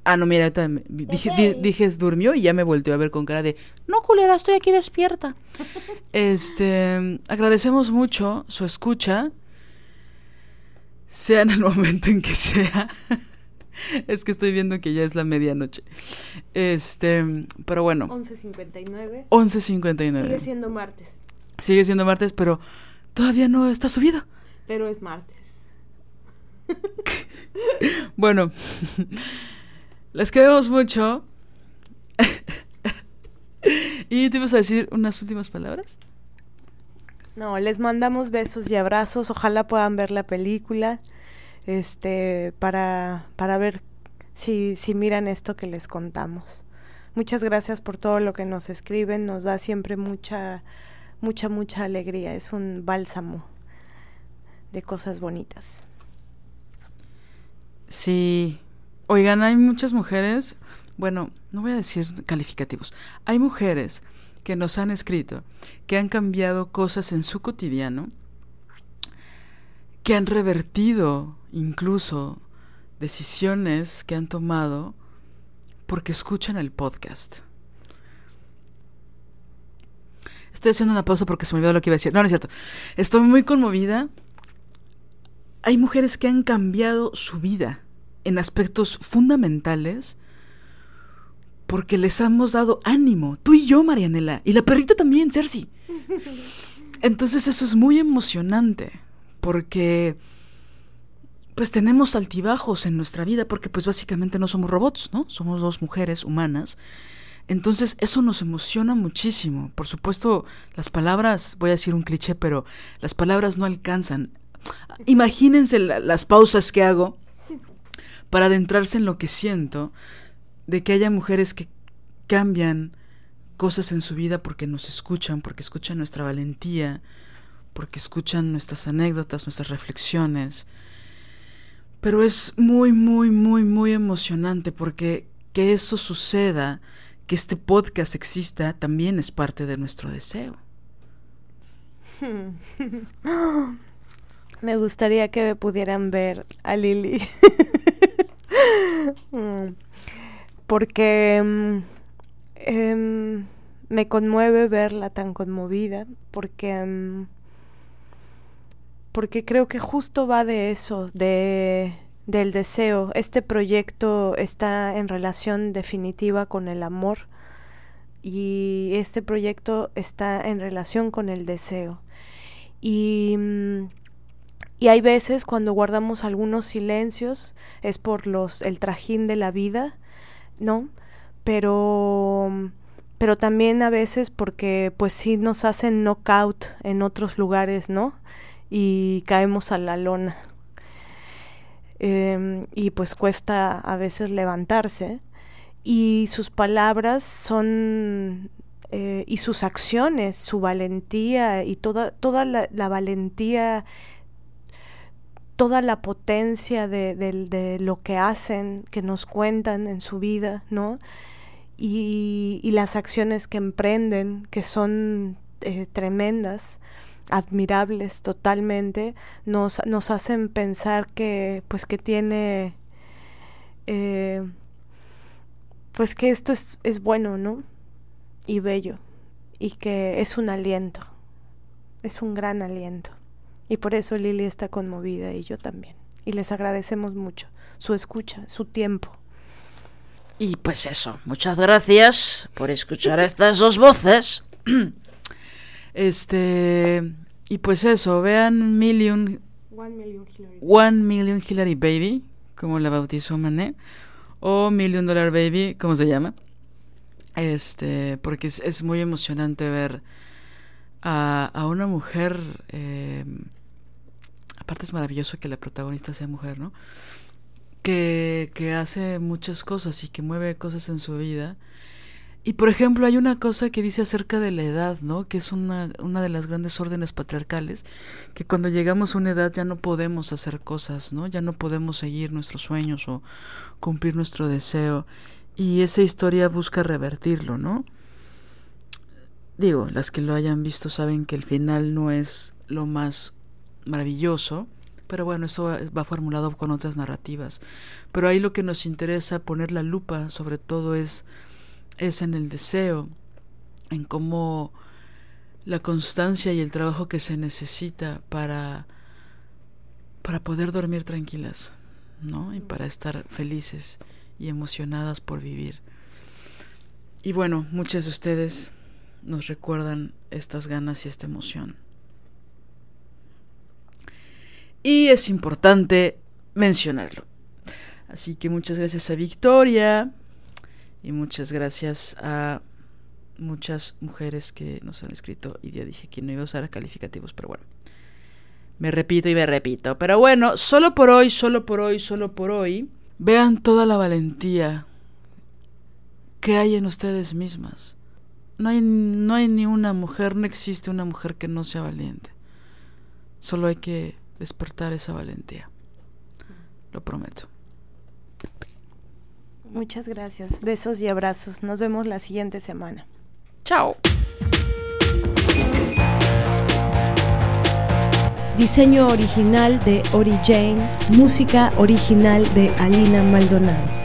Ah, no, mira, dije, di, dije durmió y ya me volteó a ver con cara de, no, culera, estoy aquí despierta. este, agradecemos mucho su escucha sea en el momento en que sea. es que estoy viendo que ya es la medianoche. Este, pero bueno. 11.59. 11.59. Sigue siendo martes. Sigue siendo martes, pero todavía no está subido. Pero es martes. bueno, les queremos mucho. ¿Y te ibas a decir unas últimas palabras? No, les mandamos besos y abrazos. Ojalá puedan ver la película. Este, para, para ver si, si miran esto que les contamos. Muchas gracias por todo lo que nos escriben. Nos da siempre mucha, mucha, mucha alegría. Es un bálsamo de cosas bonitas. Sí. Oigan, hay muchas mujeres, bueno, no voy a decir calificativos, hay mujeres que nos han escrito, que han cambiado cosas en su cotidiano, que han revertido incluso decisiones que han tomado porque escuchan el podcast. Estoy haciendo una pausa porque se me olvidó lo que iba a decir. No, no es cierto. Estoy muy conmovida. Hay mujeres que han cambiado su vida en aspectos fundamentales porque les hemos dado ánimo, tú y yo, Marianela, y la perrita también, Cersei. Entonces eso es muy emocionante, porque pues tenemos altibajos en nuestra vida, porque pues básicamente no somos robots, ¿no? Somos dos mujeres humanas. Entonces eso nos emociona muchísimo. Por supuesto, las palabras, voy a decir un cliché, pero las palabras no alcanzan. Imagínense las pausas que hago para adentrarse en lo que siento de que haya mujeres que cambian cosas en su vida porque nos escuchan, porque escuchan nuestra valentía, porque escuchan nuestras anécdotas, nuestras reflexiones. Pero es muy, muy, muy, muy emocionante porque que eso suceda, que este podcast exista, también es parte de nuestro deseo. Me gustaría que pudieran ver a Lili. Mm. porque mm, em, me conmueve verla tan conmovida, porque, em, porque creo que justo va de eso, de, del deseo. Este proyecto está en relación definitiva con el amor y este proyecto está en relación con el deseo. Y, mm, y hay veces cuando guardamos algunos silencios es por los el trajín de la vida ¿no? Pero, pero también a veces porque pues sí nos hacen knockout en otros lugares, ¿no? Y caemos a la lona. Em, y pues cuesta a veces levantarse. Y sus palabras son eh, y sus acciones, su valentía y toda, toda la valentía toda la potencia de, lo que hacen, que nos cuentan en su vida, ¿no? Y, las acciones que emprenden, que son eh, tremendas, admirables totalmente, nos, hacen pensar que, pues, que tiene, eh, pues, que esto es, es bueno, ¿no? Y bello, y que es un aliento, es un gran aliento. Y por eso Lili está conmovida y yo también. Y les agradecemos mucho su escucha, su tiempo. Y pues eso, muchas gracias por escuchar estas dos voces. Este, y pues eso, vean Million One Million Hillary, One Million Hillary Baby, como la bautizó Mané, o Million Dollar Baby, como se llama. Este, porque es, es muy emocionante ver a, a una mujer eh, aparte es maravilloso que la protagonista sea mujer, ¿no? Que, que hace muchas cosas y que mueve cosas en su vida. Y por ejemplo, hay una cosa que dice acerca de la edad, ¿no? Que es una, una de las grandes órdenes patriarcales, que cuando llegamos a una edad ya no podemos hacer cosas, ¿no? Ya no podemos seguir nuestros sueños o cumplir nuestro deseo. Y esa historia busca revertirlo, ¿no? Digo, las que lo hayan visto saben que el final no es lo más maravilloso, pero bueno, eso va formulado con otras narrativas. Pero ahí lo que nos interesa poner la lupa sobre todo es, es en el deseo, en cómo la constancia y el trabajo que se necesita para, para poder dormir tranquilas, ¿no? Y para estar felices y emocionadas por vivir. Y bueno, muchas de ustedes nos recuerdan estas ganas y esta emoción. Y es importante mencionarlo. Así que muchas gracias a Victoria y muchas gracias a muchas mujeres que nos han escrito y ya dije que no iba a usar calificativos, pero bueno. Me repito y me repito. Pero bueno, solo por hoy, solo por hoy, solo por hoy, vean toda la valentía que hay en ustedes mismas. No hay, no hay ni una mujer, no existe una mujer que no sea valiente. Solo hay que despertar esa valentía. Lo prometo. Muchas gracias. Besos y abrazos. Nos vemos la siguiente semana. Chao. Diseño original de Ori Jane, música original de Alina Maldonado.